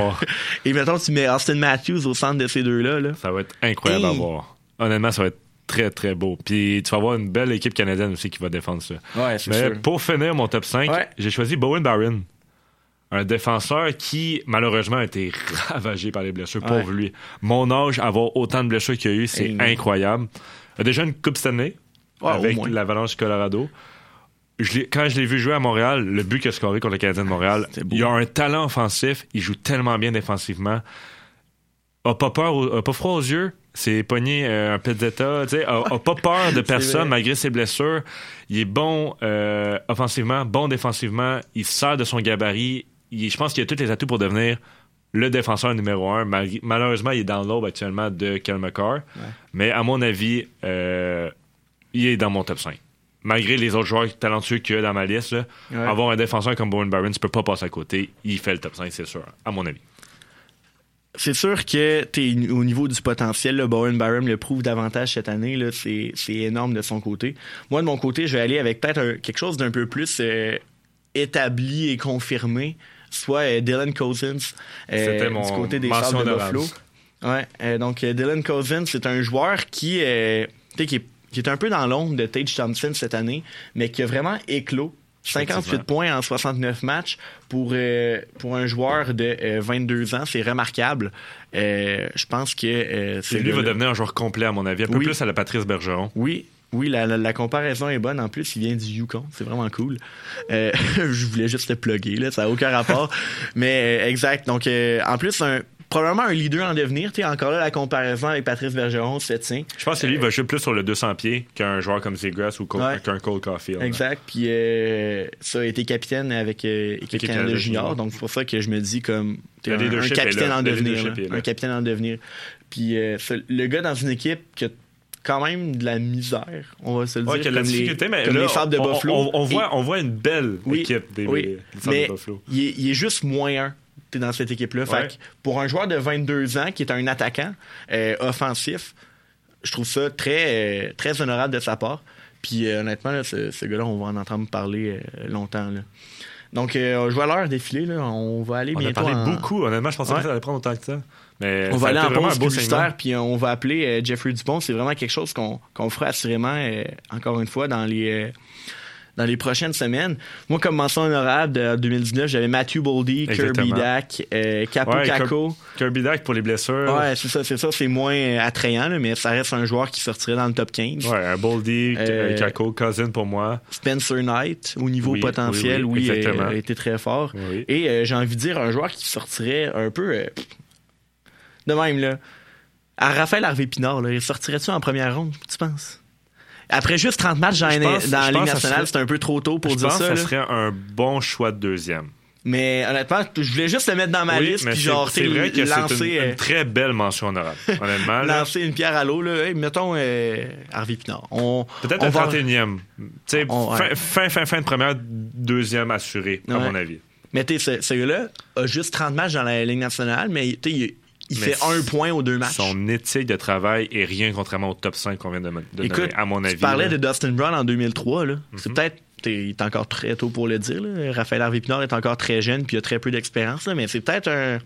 Et mettons, tu mets Austin Matthews au centre de ces deux-là. Là. Ça va être incroyable à voir. Honnêtement, ça va être très, très beau. Puis tu vas avoir une belle équipe canadienne aussi qui va défendre ça. Ouais, c'est Mais pour finir mon top 5, Ouais. j'ai choisi Bowen Barron. Un défenseur qui, malheureusement, a été (laughs) ravagé par les blessures. Ouais. Pauvre lui. Mon âge, avoir autant de blessures qu'il y a eu, c'est Hey. incroyable. Il a déjà une Coupe Stanley Ouais, au avec l'Avalanche du Colorado. Je quand je l'ai vu jouer à Montréal, le but qu'il a scoré contre le Canadien de Montréal, beau. il a un talent offensif. Il joue tellement bien défensivement. A pas peur, a pas froid aux yeux. C'est pogné euh, un pizzetta, tu sais, a, a pas (laughs) peur de personne malgré ses blessures. Il est bon euh, offensivement, bon défensivement. Il se sert de son gabarit. Il- je pense qu'il a tous les atouts pour devenir le défenseur numéro un. Malheureusement, il est dans l'aube actuellement de Kel McCarr. Mais à mon avis, euh, il est dans mon top 5. Malgré les autres joueurs talentueux qu'il y a dans ma liste, là, Ouais. avoir un défenseur comme Bowen Barron, tu peux pas passer à côté. Il fait le top 5, c'est sûr, à mon avis. c'est sûr que t'es au niveau du potentiel, là, Bowen Barham le prouve davantage cette année. Là, c'est, c'est énorme de son côté. Moi, de mon côté, je vais aller avec peut-être un- quelque chose d'un peu plus euh, établi et confirmé, soit euh, Dylan Cousins euh, mon du côté des Sables de. Buffalo. Ouais, euh, donc Dylan Cousins, c'est un joueur qui, est, qui est un peu dans l'ombre de Tage Thompson cette année, mais qui a vraiment éclos. 58 Effectivement. points en 69 matchs pour, euh, pour un joueur de euh, 22 ans, c'est remarquable. Euh, je pense que C'est ce lui va devenir un joueur complet, à mon avis. Un peu Oui. plus à la Patrice Bergeron. Oui, oui, la, la- la comparaison est bonne. En plus, il vient du Yukon. C'est vraiment cool. Euh, (laughs) je voulais juste le plugger, là. Ça n'a aucun rapport. (laughs) Mais euh, exact. Donc, euh, en plus, un, probablement un leader en devenir. Tu sais, encore là, la comparaison avec Patrice Bergeron se tient. Je pense que lui va jouer plus sur le 200 pieds qu'un joueur comme Zegras ou Ouais. qu'un Cole Caulfield. Exact. Puis ça a été capitaine avec euh, équipe Équipe Canada Canada Junior. Donc c'est pour ça que je me dis comme un, un capitaine en devenir. Un capitaine en devenir. Puis le gars dans une équipe qui a quand même de la misère, on va se le Ouais, dire. de la comme les- difficulté, mais comme là, les Sables de on, Buffalo. on- voit, on voit une belle Oui, équipe des, oui, des Sables mais de Buffalo. il est, il est juste moins un dans cette équipe-là. Ouais. Fait que pour un joueur de 22 ans qui est un attaquant euh, offensif, je trouve ça très, euh, très honorable de sa part. Puis euh, honnêtement, là, ce, ce gars-là, on va en entendre parler longtemps. là. Donc, je vois l'heure défiler. Là. On va aller On a bientôt parlé en- beaucoup. Honnêtement, je pensais Ouais. pas que ça allait prendre autant que ça. Mais On va aller en pause publicitaire, puis on va appeler euh, Jeffrey Dupont. C'est vraiment quelque chose qu'on fera assurément, euh, encore une fois, dans les, euh, dans les prochaines semaines. Moi, comme mention honorable de 2019, j'avais Matthew Boldy, Kirby. Dak, euh, Capo Ouais, Caco. Kirby Dak pour les blessures. Ouais, c'est ça, c'est ça. C'est moins euh, attrayant, là, mais ça reste un joueur qui sortirait dans le top 15. Ouais, Boldy, Euh, euh, Kako, Cousin pour moi. Spencer Knight, au niveau Oui, potentiel, oui, oui, euh, a été très fort. Et euh, j'ai envie de dire un joueur qui sortirait un peu euh, de même là. À Raphaël Harvey Pinard, là, il sortirait-tu en première ronde, tu penses? Après juste 30 matchs dans, pense- dans la Ligue nationale, serait- c'est un peu trop tôt pour je dire pense ça. que ça serait un bon choix de deuxième. Mais honnêtement, je voulais juste le mettre dans ma Oui, liste puis genre c'est vrai que c'est une, euh, une très belle mention honorable. Honnêtement, lancer une pierre à l'eau. Là. Hey, mettons euh, Harvey Pinard. On, Peut-être un va- 31e. Tu sais, On- ouais. fin, fin, fin, fin de première, deuxième assuré, à mon avis. Mais tu sais, ce, ce gars-là a juste 30 matchs dans la Ligue nationale, mais tu sais, il, Mais fait un point aux deux matchs. Son éthique de travail est rien contrairement au top 5 qu'on vient de, de Écoute, nommer, à mon avis. tu parlais là. Mhm. de Dustin Brown en 2003. là. C'est peut-être. t'es- Il est encore très tôt pour le dire. là. Raphaël Harvey Pinard est encore très jeune puis il a très peu d'expérience. là, Mais c'est peut-être un.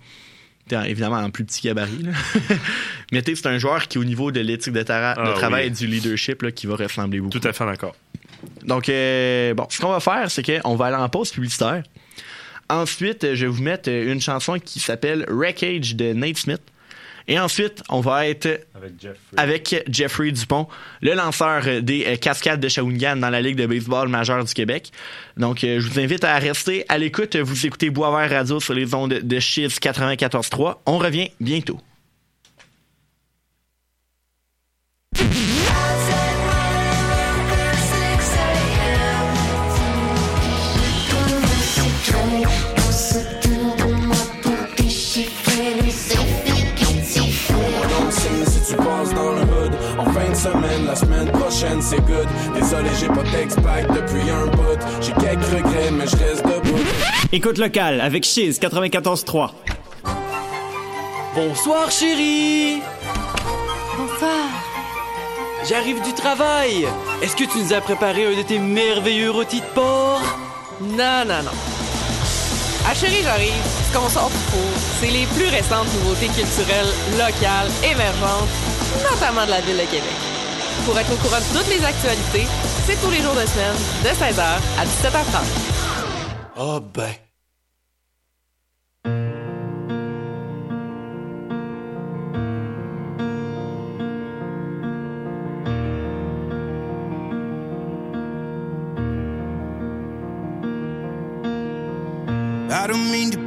t'es Évidemment, en plus petit gabarit. là. (laughs) mais tu sais, c'est un joueur qui, au niveau de l'éthique de, Ah, travail oui. et du leadership, là, qui va ressembler beaucoup. Tout à fait d'accord. Donc, euh, bon, ce qu'on va faire, c'est qu'on va aller en pause publicitaire. Ensuite, je vais vous mettre une chanson qui s'appelle Wreckage de Nate Smith. Et ensuite, on va être Avec Jeffrey. avec Jeffrey Dupont, le lanceur des euh, Cascades de Shawinigan dans la Ligue de baseball majeure du Québec. Donc, euh, je vous invite à rester à l'écoute. Vous écoutez Boisvert Radio sur les ondes de Chiz 94.3. On revient bientôt. C'est good Désolé j'ai pas back depuis un bout J'ai quelques regrets mais je reste debout Écoute local avec Chiz 94.3. Bonsoir chérie Bonsoir. J'arrive du travail Est-ce que tu nous as préparé un de tes merveilleux rôtis de porc? Non, non, non. Ah chérie, j'arrive. Ce qu'on sort du four, c'est les plus récentes nouveautés culturelles, locales, émergentes, notamment de la ville de Québec. Pour être au courant de toutes les actualités, c'est tous les jours de semaine, de 16h à 17h30. Oh ben I don't mean to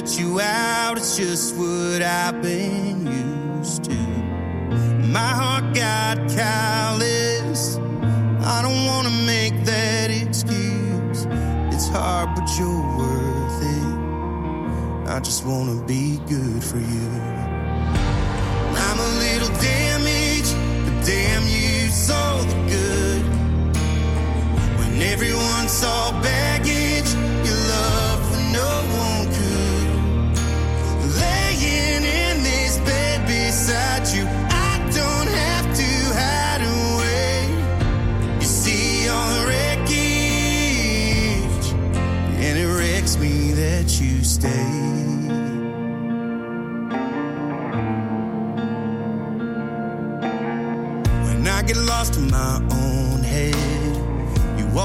shut you out. It's just what I've been used to. My heart got callous. I don't want to make that excuse. It's hard, but you're worth it. I just want to be good for you. I'm a little damaged, but damn you saw the good. When everyone saw baggage,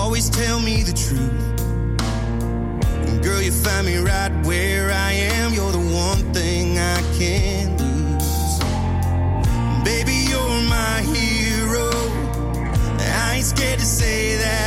always tell me the truth. And girl, you find me right where I am. You're the one thing I can't lose. Baby, you're my hero. I ain't scared to say that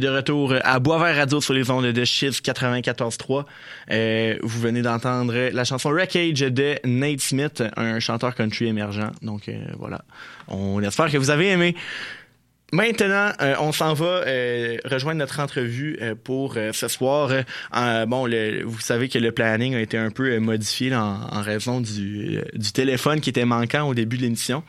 de retour à Boisvert Radio sur les ondes de Chiz 94.3. Euh, vous venez d'entendre la chanson Wreckage de Nate Smith, un chanteur country émergent. Donc euh, voilà, on espère que vous avez aimé. Maintenant, euh, on s'en va euh, rejoindre notre entrevue euh, pour euh, ce soir. Euh, bon, le, vous savez que le planning a été un peu euh, modifié en, en raison du, du téléphone qui était manquant au début de l'émission.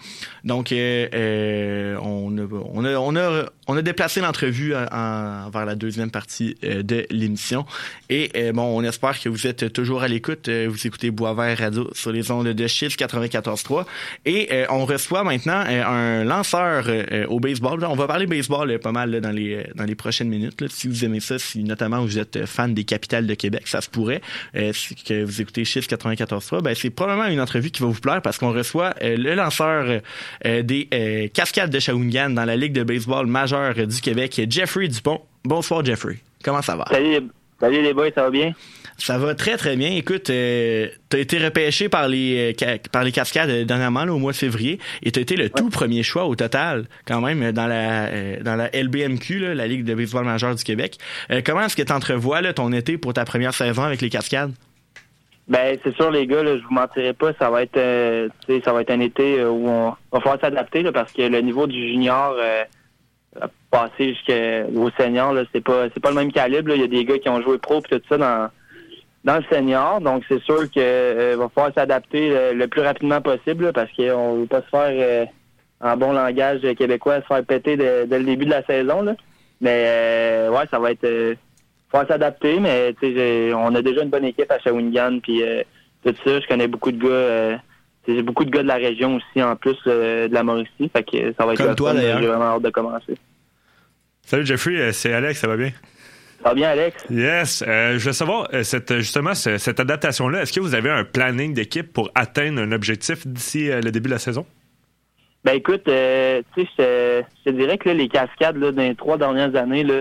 Donc, on, a, on, a, on, a, on a déplacé l'entrevue en- en- vers la deuxième partie de l'émission. Et bon, on espère que vous êtes toujours à l'écoute. Vous écoutez Boisvert Radio sur les ondes de Chiffre 94.3. Et on reçoit maintenant un lanceur au baseball. On va parler baseball euh, pas mal dans les euh, dans les prochaines minutes. Si vous aimez ça, si notamment vous êtes euh, fan des capitales de Québec, ça se pourrait. Euh, si vous écoutez Chiffre 94.3, ben c'est probablement une entrevue qui va vous plaire parce qu'on reçoit le lanceur euh, des Cascades de Shawinigan dans la Ligue de baseball majeure du Québec, Jeffrey Dupont. Bonsoir Jeffrey. Comment ça va? Salut les boys, ça va bien? Ça va très très bien. Écoute, euh, t'as été repêché par les euh, par les Cascades euh, dernièrement là, au mois de février et t'as été le tout premier choix au total quand même dans la euh, dans la LBMQ, là, la Ligue de baseball majeure du Québec. Comment est-ce que t'entrevois là, ton été pour ta première saison avec les Cascades? Ben c'est sûr les gars, là, je vous mentirai pas, ça va être tu ça va être un été où on va falloir s'adapter parce que le niveau du junior passer jusqu'au senior, là, c'est pas c'est pas le même calibre. là. Il y a des gars qui ont joué pro et tout ça dans dans le senior, donc c'est sûr que euh, va falloir s'adapter le, le plus rapidement possible là, parce qu'on veut pas se faire euh, en bon langage québécois se faire péter dès, dès le début de la saison. Là. Mais euh, ouais, ça va être euh, faut s'adapter, mais tu sais, j'ai- on a déjà une bonne équipe à Shawinigan, puis euh, tout ça, je connais beaucoup de gars, euh, j'ai beaucoup de gars de la région aussi, en plus euh, de la Mauricie, fait que ça va être Comme toi, d'ailleurs. J'ai vraiment hâte de commencer. Salut Jeffrey, euh, c'est Alex, ça va bien? Ça va bien, Alex? Yes. Euh, je veux savoir, euh, cette, justement, ce- cette adaptation-là, est-ce que vous avez un planning d'équipe pour atteindre un objectif d'ici le début de la saison? Ben écoute, euh, tu sais, je te- je dirais que là, les cascades là, dans les trois dernières années, là,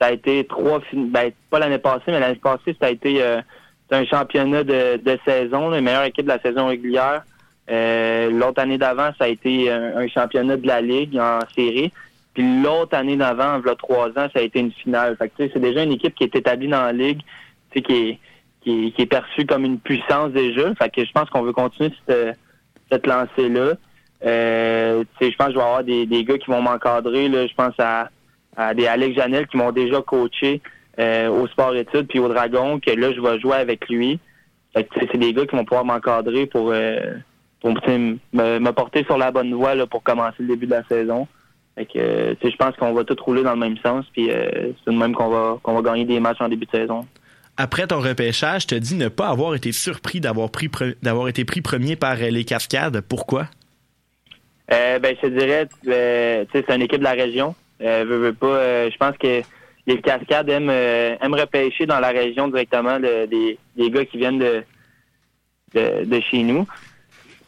ça a été trois ben pas l'année passée, mais l'année passée, ça a été euh, un championnat de, de saison, la meilleure équipe de la saison régulière. Euh, l'autre année d'avant, ça a été un, un championnat de la Ligue en série. Puis l'autre année d'avant, il trois ans, ça a été une finale. Fait que, c'est déjà une équipe qui est établie dans la Ligue, qui est, qui est, qui est perçue comme une puissance déjà. Fait que je pense qu'on veut continuer cette, cette lancée-là. Euh, je pense que je vais avoir des, des gars qui vont m'encadrer. Je pense à, à des Alex Janel qui m'ont déjà coaché euh, au sport études puis au Dragon, que là, je vais jouer avec lui. C'est des gars qui vont pouvoir m'encadrer pour, euh, pour me, me porter sur la bonne voie là, pour commencer le début de la saison. Fait que, euh, je pense qu'on va tout rouler dans le même sens, puis euh, c'est de même qu'on va qu'on va gagner des matchs en début de saison. Après ton repêchage, te dis ne pas avoir été surpris d'avoir pris d'avoir été pris premier par euh, les Cascades. Pourquoi? Euh, ben, je te dirais, euh, c'est une équipe de la région. Veux, veux pas, je pense que les Cascades aiment, aiment repêcher dans la région directement le- des, des gars qui viennent de, de, de chez nous.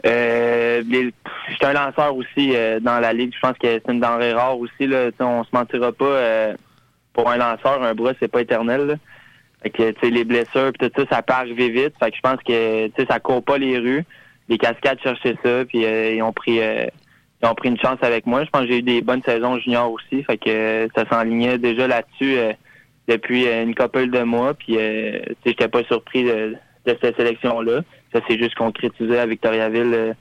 Euh, suis un lanceur aussi euh, dans la ligue. Je pense que c'est une denrée rare aussi. Là. On se mentira pas. euh, pour un lanceur, un bras, c'est pas éternel. là. Fait que, les blessures puis tout ça, ça peut arriver vite. Fait que je pense que ça court pas les rues. Les cascades cherchaient ça, puis euh, ils ont pris euh, ils ont pris une chance avec moi. Je pense que j'ai eu des bonnes saisons juniors aussi. Fait que ça s'enlignait déjà là-dessus euh, depuis une couple de mois. Puis j'étais pas surpris de, de cette sélection-là. Ça s'est juste concrétisé à Victoriaville euh,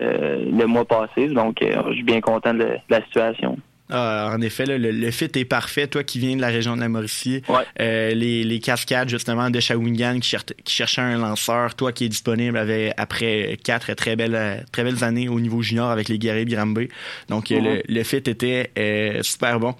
euh, le mois passé. Donc euh, je suis bien content de, de la situation. Ah, en effet, là, le, le fit est parfait. Toi qui viens de la région de la Mauricie, euh, les, les cascades justement de Shawinigan qui, cher- qui cherchaient un lanceur, toi qui est disponible après quatre très belles très belles années au niveau junior avec les guerriers de Granby. Donc Mhm. le, le fit était euh, super bon.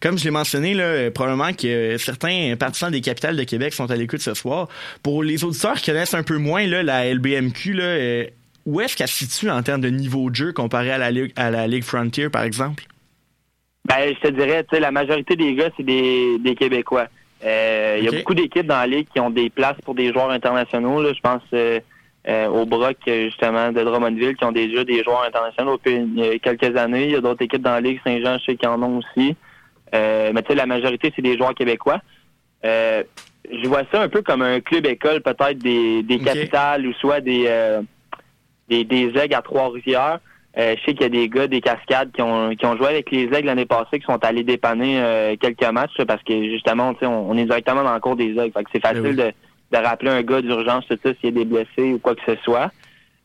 Comme je l'ai mentionné, là, probablement que certains partisans des capitales de Québec sont à l'écoute ce soir. Pour les auditeurs qui connaissent un peu moins là, la LBMQ, là, euh, où est-ce qu'elle se situe en termes de niveau de jeu comparé à la Ligue, à la Ligue Frontier, par exemple? Ben, je te dirais, tu sais, la majorité des gars, c'est des, des Québécois. Euh, Il y a beaucoup d'équipes dans la ligue qui ont des places pour des joueurs internationaux. Là. Je pense euh, euh, au Brock, justement, de Drummondville, qui ont déjà des joueurs internationaux depuis quelques années. Il y a d'autres équipes dans la ligue, Saint-Jean, je sais qu'ils en ont aussi. Euh, mais tu sais, la majorité, c'est des joueurs québécois. Euh, je vois ça un peu comme un club école, peut-être des, des capitales ou soit des, euh, des, des aigles à Trois-Rivières. Euh, je sais qu'il y a des gars des cascades qui ont, qui ont joué avec les aigles l'année passée, qui sont allés dépanner euh, quelques matchs parce que justement, on, on est directement dans le cours des aigles. Fait que c'est Ben facile de, de rappeler un gars d'urgence, tout ça, s'il y a des blessés ou quoi que ce soit.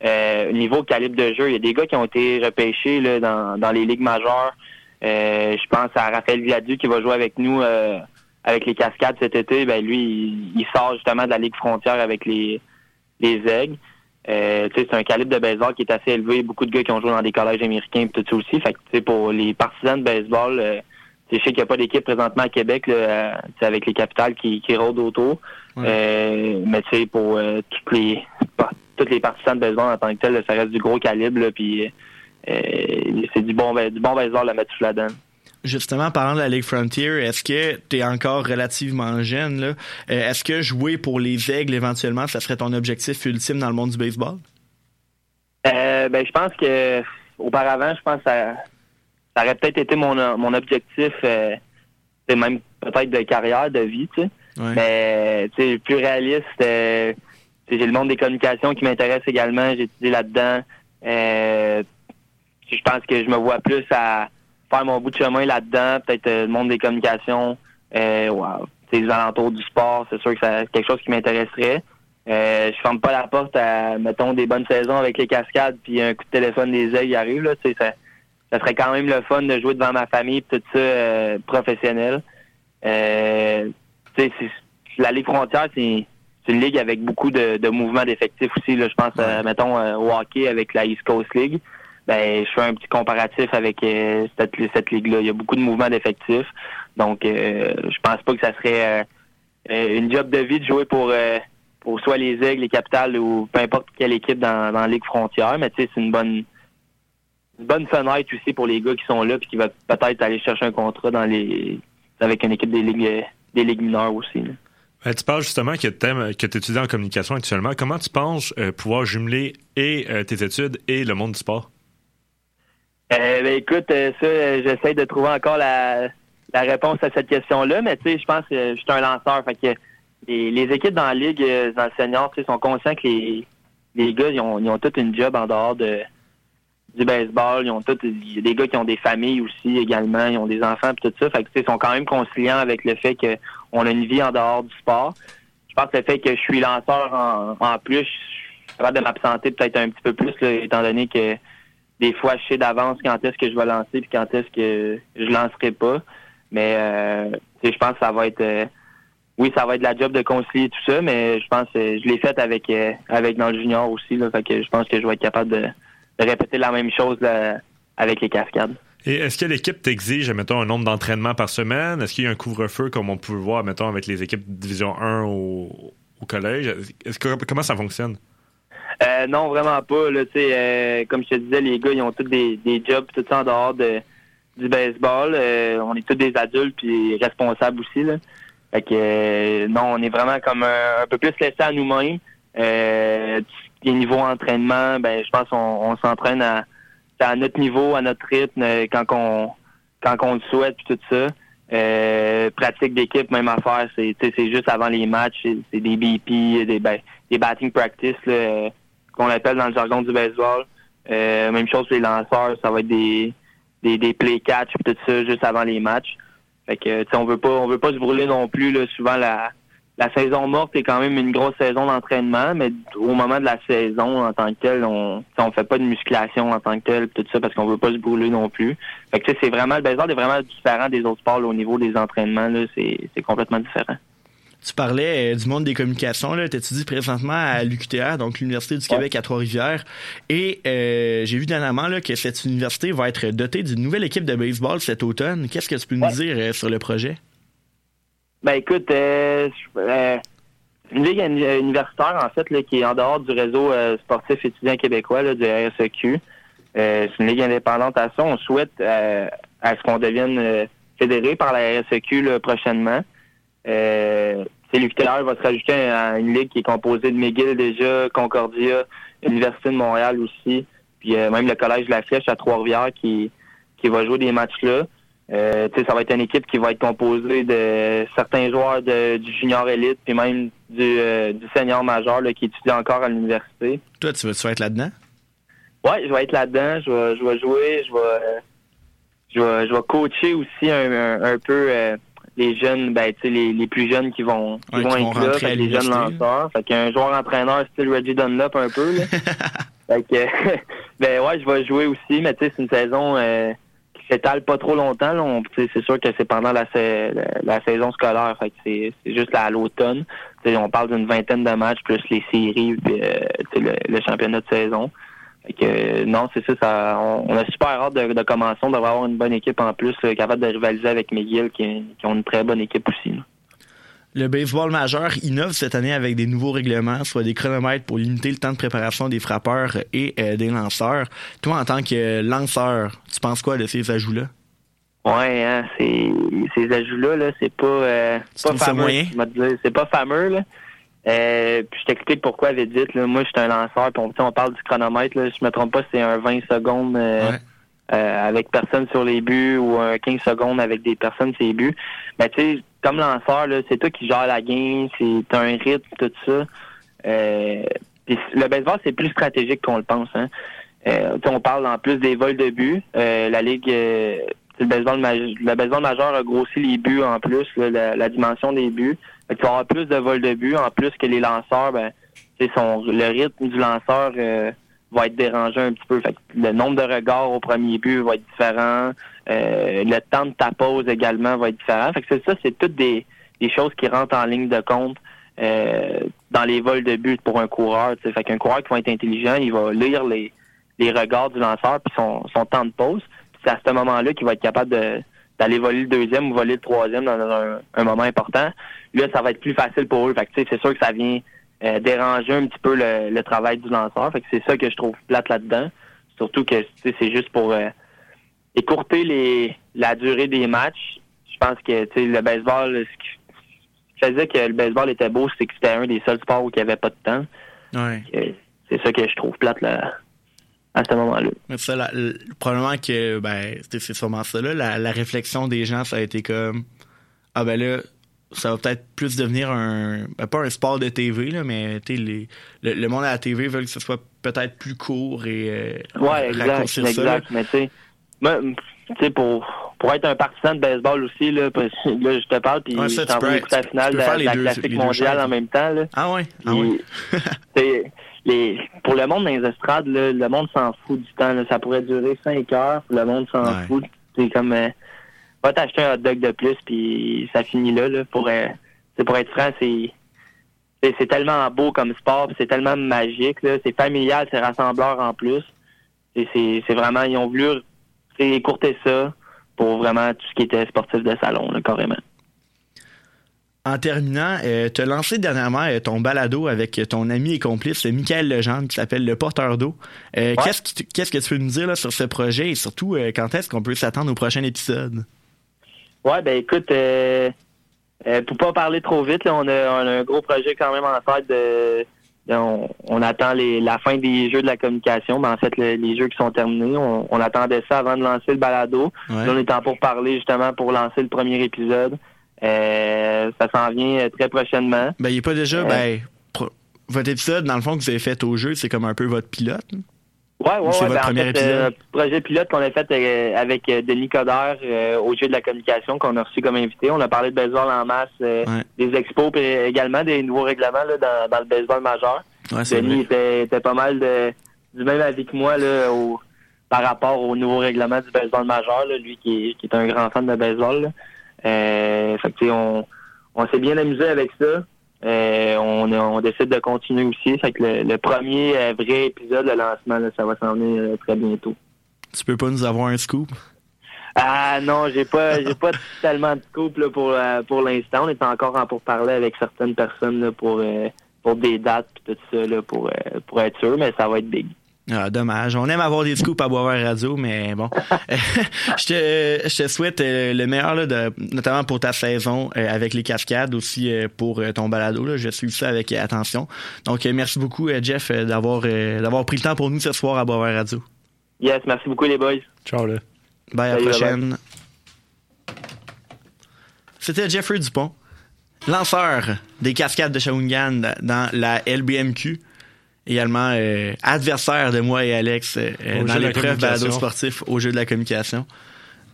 Euh, niveau calibre de jeu, il y a des gars qui ont été repêchés là, dans, dans les ligues majeures. Euh, je pense à Raphaël Villadu qui va jouer avec nous euh, avec les cascades cet été. Ben lui, il, il sort justement de la Ligue frontière avec les, les aigles. Euh, tu sais, c'est un calibre de baseball qui est assez élevé. Beaucoup de gars qui ont joué dans des collèges américains et tout ça aussi. Fait que, tu sais, pour les partisans de baseball, euh, tu sais, je sais qu'il n'y a pas d'équipe présentement à Québec là, euh, avec les capitales qui, qui rôdent autour. Euh, mais tu sais, pour euh, toutes les toutes les partisans de baseball en tant que tel, ça reste du gros calibre. Là, puis euh, c'est du bon du bon baseball à mettre sous la donne. Justement, parlant de la Ligue Frontier, est-ce que tu es encore relativement jeune? là? Euh, est-ce que jouer pour les aigles, éventuellement, ça serait ton objectif ultime dans le monde du baseball? Euh, ben, je pense que auparavant, je pense que ça, ça aurait peut-être été mon, mon objectif, euh, c'est même peut-être de carrière, de vie, tu sais. Ouais. Mais tu sais, plus réaliste, euh, j'ai le monde des communications qui m'intéresse également. J'ai étudié là-dedans. Je pense que je me vois plus à faire mon bout de chemin là-dedans. Peut-être euh, le monde des communications, euh, wow. Les alentours du sport, c'est sûr que c'est quelque chose qui m'intéresserait. Euh, je ferme pas la porte à, mettons, des bonnes saisons avec les cascades, puis un coup de téléphone des aigles arrive. Là, ça, ça serait quand même le fun de jouer devant ma famille, tout ça, euh, professionnel. Euh, tu sais, c'est- la Ligue frontière, c'est une ligue avec beaucoup de, de mouvements d'effectifs aussi. Là, je pense, euh, mettons, euh, au hockey avec la East Coast League. Ben, je fais un petit comparatif avec euh, cette, cette ligue-là. Il y a beaucoup de mouvements d'effectifs. Donc, euh, je pense pas que ça serait euh, euh, une job de vie de jouer pour, pour soit les Aigles, les Capitales ou peu importe quelle équipe dans, dans la Ligue frontière. Mais tu sais, c'est une bonne une bonne fenêtre aussi pour les gars qui sont là puis qui vont peut-être aller chercher un contrat dans les avec une équipe des ligues des mineures aussi. tu parles justement que tu que étudies en communication actuellement. Comment tu penses pouvoir jumeler et tes études et le monde du sport? Euh, ben, écoute, euh, ça, euh, j'essaie de trouver encore la, la réponse à cette question-là, mais tu sais, je pense que je suis un lanceur. Fait que les, équipes dans la ligue, dans le senior, tu sais, sont conscients que les, les gars, ils ont, ils ont toute une job en dehors de du baseball. Ils ont tous, des gars qui ont des familles aussi également, ils ont des enfants puis tout ça. Fait que tu sais, ils sont quand même conciliants avec le fait qu'on a une vie en dehors du sport. Je pense que le fait que je suis lanceur en, en plus, je suis capable de m'absenter peut-être un petit peu plus, étant donné que des fois, je sais d'avance quand est-ce que je vais lancer puis quand est-ce que je lancerai pas. Mais euh, je pense que ça va être euh, oui, ça va être la job de concilier tout ça, mais je pense que je l'ai fait avec euh, avec dans le junior aussi. Je pense que je vais être capable de, répéter la même chose avec les cascades. Et est-ce que l'équipe t'exige, mettons, un nombre d'entraînements par semaine? Est-ce qu'il y a un couvre-feu comme on peut le voir, mettons, avec les équipes de Division 1 au, au collège? Est-ce que, comment ça fonctionne? Euh, non, vraiment pas. Là, euh, comme je te disais, les gars, ils ont tous des, des jobs, tout en dehors de, du baseball. Euh, on est tous des adultes puis responsables aussi. Là. Fait que euh, non, on est vraiment comme un, un peu plus laissé à nous-mêmes. Euh, niveau entraînement, ben je pense on, s'entraîne à, à notre niveau, à notre rythme, euh, quand on quand on le souhaite puis tout ça. Euh, pratique d'équipe, même affaire, c'est c'est juste avant les matchs, c'est c'est des BP, des ben, des batting practice là, euh, qu'on appelle dans le jargon du baseball. Euh, même chose pour les lanceurs, ça va être des des, des play catch puis tout ça juste avant les matchs. Fait que on veut pas on veut pas se brûler non plus là, souvent la la saison morte est quand même une grosse saison d'entraînement, mais au moment de la saison en tant que telle, on on fait pas de musculation en tant que telle tout ça parce qu'on veut pas se brûler non plus. Fait que c'est vraiment le baseball est vraiment différent des autres sports là, au niveau des entraînements c'est complètement différent. Tu parlais euh, du monde des communications, là. T'étudies présentement à l'UQTR, donc l'Université du Québec à Trois-Rivières. Et euh, j'ai vu dernièrement là, que cette université va être dotée d'une nouvelle équipe de baseball cet automne. Qu'est-ce que tu peux nous dire euh, sur le projet? Ben écoute, une ligue uni- universitaire en fait là, qui est en dehors du réseau sportif étudiant québécois là, du RSEQ. C'est une ligue indépendante à ça. On souhaite à ce qu'on devienne fédéré par la RSEQ là, prochainement. Euh, l'UQTR va se rajouter à une ligue qui est composée de McGill déjà, Concordia, l'Université de Montréal aussi, puis euh, même le Collège de la Flèche à Trois-Rivières qui, qui va jouer des matchs là. Euh, ça va être une équipe qui va être composée de certains joueurs de, du junior élite, puis même du, euh, du senior majeur là, qui étudie encore à l'université. Toi, tu veux-tu être là-dedans? Ouais, je vais être là-dedans. Je vais, je vais jouer. Je vais, je vais, je vais coacher aussi un, un, un peu les jeunes, ben, tu sais, les, les plus jeunes qui vont, qui Ouais, vont qui vont être là, fait les jeunes lanceurs. Fait qu'un joueur entraîneur style Reggie Dunlop un peu. Là. (laughs) fait que, (laughs) ben ouais, je vais jouer aussi, mais tu sais, c'est une saison euh, qui s'étale pas trop longtemps. C'est sûr que c'est pendant la, sa- la, la saison scolaire. Fait que c'est, c'est juste à l'automne. Tu sais, on parle d'une vingtaine de matchs plus les séries, puis euh, le championnat de saison. Fait que, non, c'est ça, ça on, on a super hâte de, de commencer. On devrait avoir une bonne équipe en plus, capable de rivaliser avec McGill, qui, qui ont une très bonne équipe aussi. là. Le baseball majeur innove cette année avec des nouveaux règlements, soit des chronomètres pour limiter le temps de préparation des frappeurs et euh, des lanceurs. Toi, en tant que lanceur, tu penses quoi de ces ajouts-là? Ouais, hein, c'est, ces ajouts-là, là, c'est pas, euh, pas fameux. C'est pas fameux, là. Euh, puis je t'explique pourquoi vite vite. Là. Moi, je suis un lanceur, puis on, on parle du chronomètre. Là. Je me trompe pas, c'est un 20 secondes euh, Ouais. euh, avec personne sur les buts ou un 15 secondes avec des personnes sur les buts. Mais tu sais, comme lanceur, c'est toi qui gères la game, c'est t'as un rythme, tout ça. Euh, le baseball, c'est plus stratégique qu'on le pense. Hein. Euh, tu sais, on parle en plus des vols de buts. Euh, la ligue, euh, le baseball, maj- le baseball majeur a grossi les buts en plus, là, la, la dimension des buts. Fait tu vas avoir plus de vols de buts, en plus que les lanceurs, ben, son, le rythme du lanceur euh, va être dérangé un petit peu. Fait que le nombre de regards au premier but va être différent. Euh, le temps de ta pause également va être différent. Fait que c'est ça, c'est toutes des, des choses qui rentrent en ligne de compte euh, dans les vols de but pour un coureur. Fait qu'un coureur qui va être intelligent, il va lire les, les regards du lanceur puis son, son temps de pause. C'est à ce moment-là qu'il va être capable de d'aller voler le deuxième ou voler le troisième dans un, un moment important. Là, ça va être plus facile pour eux. Fait que, tu sais, c'est sûr que ça vient euh, déranger un petit peu le, le travail du lanceur. Fait que c'est ça que je trouve plate là-dedans. Surtout que tu sais, c'est juste pour euh, écourter les la durée des matchs. Je pense que tu sais, le baseball, ce qui faisait que le baseball était beau, c'est que c'était un des seuls sports où il n'y avait pas de temps. Ouais. C'est ça que je trouve plate là, à ce moment-là. Mais ça, la- le- probablement que ben c'est sûrement ça là. La, la réflexion des gens, ça a été comme ah ben là, ça va peut-être plus devenir un ben, pas un sport de TV là, mais tu sais les le, le monde à la TV veut que ce soit peut-être plus court et euh, Ouais, exact, ça, exact. Mais tu sais, pour, pour être un partisan de baseball aussi, là, parce que là, je te parle, puis Ouais, ça, tu peux écouter la finale de, la deux- classique mondiale en même temps. Là. Ah ouais, ah c'est- les, pour le monde dans les estrades, là, le monde s'en fout du temps. là. Ça pourrait durer cinq heures, le monde s'en Ouais. fout. C'est comme, euh, va t'acheter un hot dog de plus, puis ça finit là. là pour, euh, c'est pour être franc, c'est c'est tellement beau comme sport, c'est tellement magique. C'est familial, c'est rassembleur en plus. C'est vraiment, ils ont voulu écourter ça pour vraiment tout ce qui était sportif de salon, là, carrément. En terminant, euh, tu as lancé dernièrement euh, ton balado avec ton ami et complice Michael Legendre qui s'appelle Le Porteur d'eau. Euh, Qu'est-ce qui t- qu'est-ce que tu peux nous dire là, sur ce projet? Et surtout quand est-ce qu'on peut s'attendre au prochain épisode? Ouais, ben écoute, pour pas parler trop vite, là, on, a, on a un gros projet quand même en tête de, de- on, on attend les, la fin des jeux de la communication, ben en fait le- les jeux qui sont terminés. On, on attendait ça avant de lancer le balado. Ouais. Là, on est en pour parler justement pour lancer le premier épisode. Euh, ça s'en vient euh, très prochainement. Ben, il est pas déjà, Euh. ben, votre épisode, dans le fond, que vous avez fait au jeu, c'est comme un peu votre pilote. Ouais, ouais, C'est ouais. votre ben, en premier fait, épisode? projet pilote qu'on a fait avec Denis Coderre au jeu de la communication qu'on a reçu comme invité. On a parlé de baseball en masse, Ouais. des expos, puis également des nouveaux règlements là, dans, dans le baseball majeur. Ouais, Denis était, était pas mal de, du même avis que moi là, au- par rapport au nouveau règlement du baseball majeur, là, lui qui est, qui est un grand fan de baseball. Euh, fait que, on, on s'est bien amusé avec ça. Euh, on, on décide de continuer aussi. Fait que le, le premier euh, vrai épisode, le lancement, là, ça va s'en venir euh, très bientôt. Tu peux pas nous avoir un scoop? Ah non, j'ai pas (laughs) j'ai pas tellement de couple là, pour euh, pour l'instant. On est encore en pourparler avec certaines personnes là, pour pour des dates et tout ça là, pour pour être sûr, mais ça va être big. Ah, dommage. On aime avoir des scoops à Boisvert Radio, mais bon. (laughs) je, te, je te souhaite euh, le meilleur, là, de, notamment pour ta saison euh, avec les cascades, aussi euh, pour ton balado. Là. Je suis ça avec attention. Donc, merci beaucoup, Jeff, d'avoir d'avoir pris le temps pour nous ce soir à Boisvert Radio. Yes, merci beaucoup les boys. Ciao, là. Bye, à la prochaine. C'était Jeffrey Dupont, lanceur des cascades de Shawinigan dans la LBMQ. Également euh, adversaire de moi et Alex euh, Au dans l'épreuve balado sportif au jeu de la communication.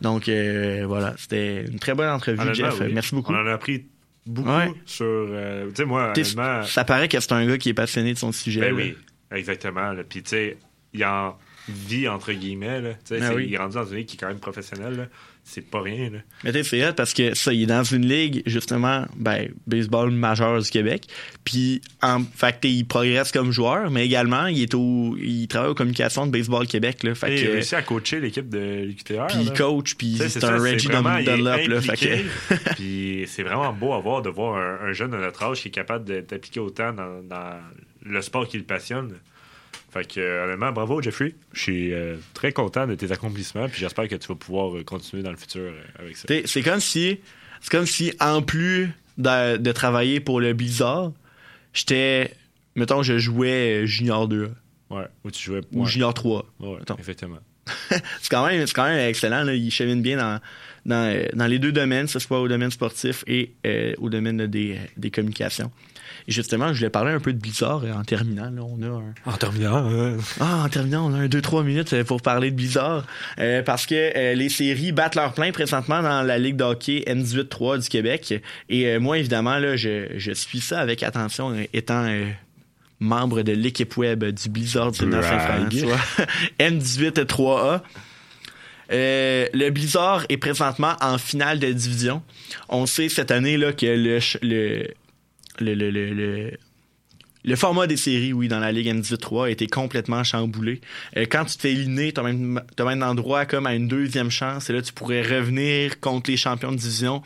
Donc euh, voilà, c'était une très bonne entrevue, Jeff. oui. Merci beaucoup. On en a appris beaucoup Ouais. sur. euh, tu sais, moi, honnêtement. Ça paraît que c'est un gars qui est passionné de son sujet. Ben là. oui, exactement. là. Puis, tu sais, il en vit, entre guillemets. Là. Oui. Il est rendu dans une ligue qui est quand même professionnelle. C'est pas rien. Là. Mais tu sais, c'est parce que ça, il est dans une ligue, justement, ben, baseball majeur du Québec. Puis, en fait, il progresse comme joueur, mais également, il est au, il travaille aux communications de Baseball Québec, là. Fait Et il a réussi à coacher l'équipe de l'UQTR. puis il coach, puis c'est un Reggie Dunlop, là. Fait impliqué. que, (laughs) Puis c'est vraiment beau à voir de voir un, un jeune de notre âge qui est capable d'appliquer autant dans, dans le sport qui le passionne. Fait que, euh, honnêtement, bravo, Jeffrey. Je suis euh, très content de tes accomplissements. Puis j'espère que tu vas pouvoir euh, continuer dans le futur euh, avec ça. C'est comme si, c'est comme si, en plus de, de travailler pour le Blizzard, j'étais, mettons, je jouais Junior 2 Ouais, où tu jouais. ou ouais. Junior 3. Ouais, mettons. effectivement. (laughs) c'est quand même c'est quand même excellent là. il chemine bien dans, dans, dans les deux domaines que ce soit au domaine sportif et au domaine là, des, des communications justement je voulais parler un peu de Blizzard euh, en terminant là, on a un En terminant, euh, ah, en terminant, on a un 2-3 minutes euh, pour parler de Blizzard. Euh, parce que les séries battent leur plein présentement dans la Ligue de hockey M18-3 du Québec. Et moi, évidemment, là, je, je suis ça avec attention, étant membre de l'équipe web du Blizzard du Nord Brag. Saint-François. M18-3A. Euh, le Blizzard est présentement en finale de division. On sait cette année là que le, le, format des séries, oui, dans la Ligue M18-3 a été complètement chamboulé. Euh, quand tu te fais éliminer, tu as même, t'as même endroit comme à une deuxième chance. Et là, tu pourrais revenir contre les champions de division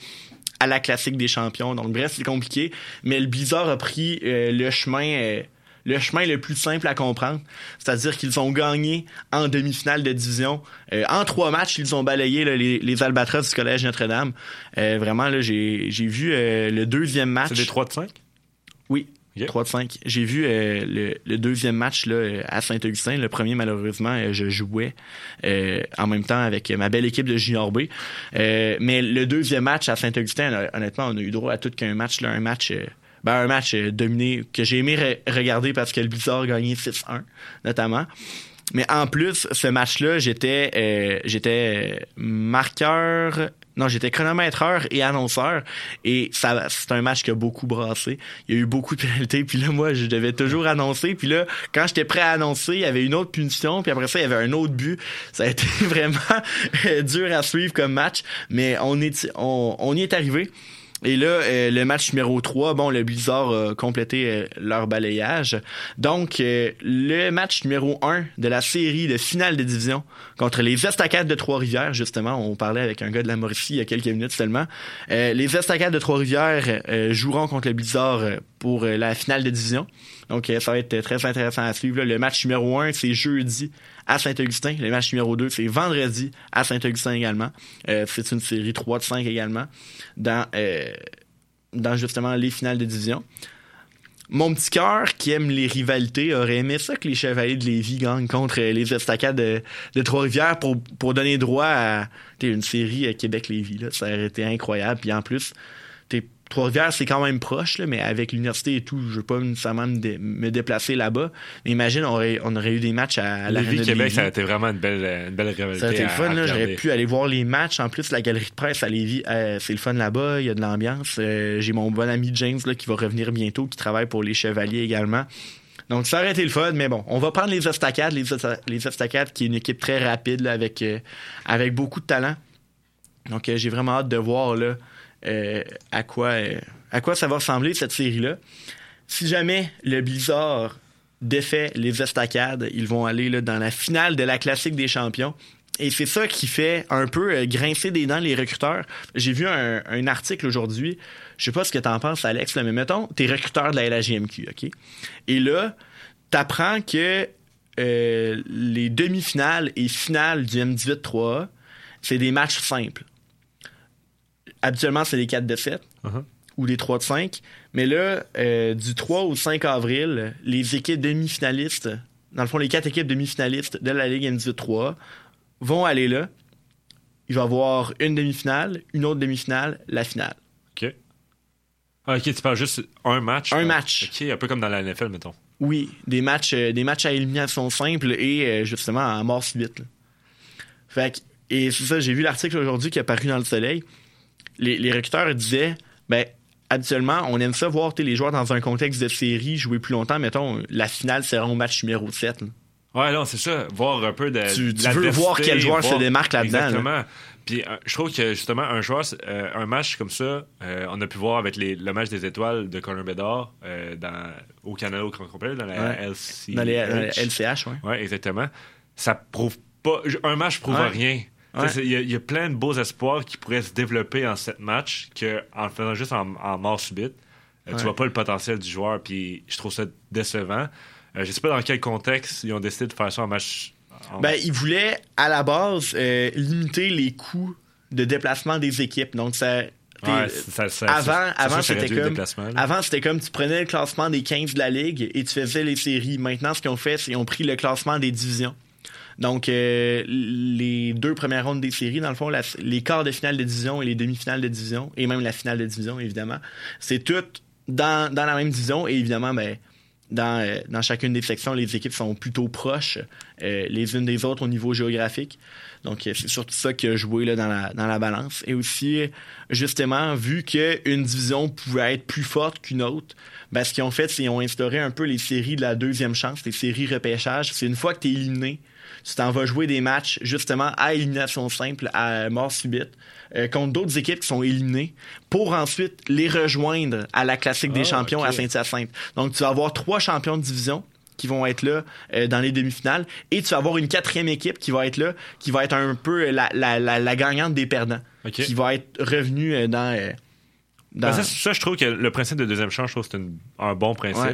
à la classique des champions. Donc, bref, c'est compliqué. Mais le Blizzard a pris euh, le chemin... euh, le chemin le plus simple à comprendre, c'est-à-dire qu'ils ont gagné en demi-finale de division. En trois matchs, ils ont balayé les, les Albatros du Collège Notre-Dame. Vraiment, là, j'ai vu le deuxième match. c'est des 3 de 5? Oui. Ok. 3 de 5. J'ai vu euh, le, le deuxième match là, à Saint-Augustin. Le premier, malheureusement, euh, je jouais euh, en même temps avec ma belle équipe de Junior B. Euh, mais le deuxième match à Saint-Augustin, honnêtement, on a eu droit à tout qu'un match, là, un match. ben, un match dominé que j'ai aimé re- regarder parce que le Blizzard a gagné 6-1, notamment. Mais en plus, ce match-là, j'étais euh, j'étais marqueur. Non, j'étais chronométreur et annonceur. Et ça, c'est un match qui a beaucoup brassé. Il y a eu beaucoup de pénalités. Puis là, moi, je devais toujours annoncer. Puis là, quand j'étais prêt à annoncer, il y avait une autre punition. Puis après ça, il y avait un autre but. Ça a été (laughs) vraiment euh, dur à suivre comme match. Mais on, est, on y est arrivé. Et là, euh, le match numéro 3, bon, le Blizzard a complété euh, leur balayage. Donc, euh, le match numéro 1 de la série de finale de division contre les Estacades de Trois-Rivières, justement, on parlait avec un gars de la Mauricie il y a quelques minutes seulement. Les Estacades de Trois-Rivières joueront contre le Blizzard pour la finale de division. Donc, ça va être très intéressant à suivre. là. Le match numéro 1, c'est jeudi à Saint-Augustin. Le match numéro 2, c'est vendredi à Saint-Augustin également. Euh, c'est une série 3 de 5 également dans, euh, dans justement les finales de division. Mon petit cœur qui aime les rivalités aurait aimé ça que les Chevaliers de Lévis gagnent contre les Estacades de, Trois-Rivières pour, pour donner droit à une série euh, Québec-Lévis. Ça aurait été incroyable. Puis en plus, Trois-Rivières, c'est quand même proche, là, mais avec l'université et tout, je veux pas nécessairement me, dé- me déplacer là-bas. Mais imagine, on aurait, on aurait eu des matchs à, à la Lévis, Québec, ça a été vraiment une belle, une belle rivalité. ça a été le fun. J'aurais pu aller voir les matchs. En plus, la galerie de presse à Lévis, euh, c'est le fun là-bas. Il y a de l'ambiance. Euh, J'ai mon bon ami James là, qui va revenir bientôt, qui travaille pour les Chevaliers également. Donc, ça aurait été le fun, mais bon, on va prendre les Estacades. Les, qui est une équipe très rapide, là, avec, euh, avec beaucoup de talent. Donc, j'ai vraiment hâte de voir là, à, quoi, euh, à quoi ça va ressembler, cette série-là. Si jamais le Blizzard défait les Estacades, ils vont aller dans la finale de la Classique des Champions. Et c'est ça qui fait un peu euh, grincer des dents les recruteurs. J'ai vu un, article aujourd'hui, je sais pas ce que t'en penses, Alex, mais mettons, t'es recruteur de la LHJMQ, OK? Et là, t'apprends que euh, les demi-finales et finales du M18-3A, c'est des matchs simples. Habituellement, c'est des 4 de 7 Uh-huh. ou des 3 de 5. Mais là, euh, du 3 au 5 avril, les équipes demi-finalistes, dans le fond, les quatre équipes demi-finalistes de la Ligue M18-3 vont aller là. Il va y avoir une demi-finale, une autre demi-finale, la finale. Ah, ok, tu parles juste un match. Un là. match. Ok, un peu comme dans la NFL, mettons. Oui, des matchs, euh, des matchs à élimination simple et euh, justement à mort subite. Fait que, et c'est ça, j'ai vu l'article aujourd'hui qui est paru dans le Soleil. Les, les recruteurs disaient, ben, habituellement, on aime ça voir les joueurs dans un contexte de série jouer plus longtemps. Mettons, la finale sera au match numéro 7. là. Ouais, non, c'est ça. Voir un peu de. Tu- tu veux voir quel joueur se démarque là-dedans, là. Exactement. Puis euh, je trouve que justement, un joueur, euh, un match comme ça, euh, on a pu voir avec les, le match des étoiles de Conor Bedard euh, dans, au Canada au grand complet, dans la Ouais. LC. Dans les, LCH, ouais. Ouais, exactement. Ça prouve pas. Un match prouve Ouais. rien. Il y, a- il y a plein de beaux espoirs qui pourraient se développer en sept matchs qu'en le faisant juste en, en mort subite, euh, tu vois pas le potentiel du joueur. Puis je trouve ça décevant. Euh, je sais pas dans quel contexte ils ont décidé de faire ça en match. en- Ben, ils voulaient, à la base, euh, limiter les coûts de déplacement des équipes. Donc, ça. t'es- Ouais, ça- ça- avant, avant c'était comme. Avant, c'était comme tu prenais le classement des 15 de la ligue et tu faisais les séries. Maintenant, ce qu'ils ont fait, c'est qu'ils ont pris le classement des divisions. Donc, euh, les deux premières rondes des séries, dans le fond, les quarts de finale de division et les demi-finales de division, et même la finale de division, évidemment, c'est tout dans, dans la même division. Et évidemment, ben, dans, euh, dans chacune des sections, les équipes sont plutôt proches euh, les unes des autres au niveau géographique. Donc, c'est surtout ça qui a joué là, dans, la, dans la balance. Et aussi, justement, vu qu'une division pouvait être plus forte qu'une autre, ben, ce qu'ils ont fait, c'est qu'ils ont instauré un peu les séries de la deuxième chance, les séries repêchage. C'est une fois que tu es éliminé, tu t'en vas jouer des matchs justement à élimination simple, à mort subite, euh, contre d'autres équipes qui sont éliminées, pour ensuite les rejoindre à la classique des Ah, champions à Saint-Hyacinthe. Donc, tu vas avoir trois champions de division qui vont être là euh, dans les demi-finales et tu vas avoir une quatrième équipe qui va être là, qui va être un peu la, la, la, la gagnante des perdants, qui va être revenue euh, dans... euh, dans- Ben, ça, ça, je trouve que le principe de deuxième chance, je trouve que c'est un bon principe. Ouais.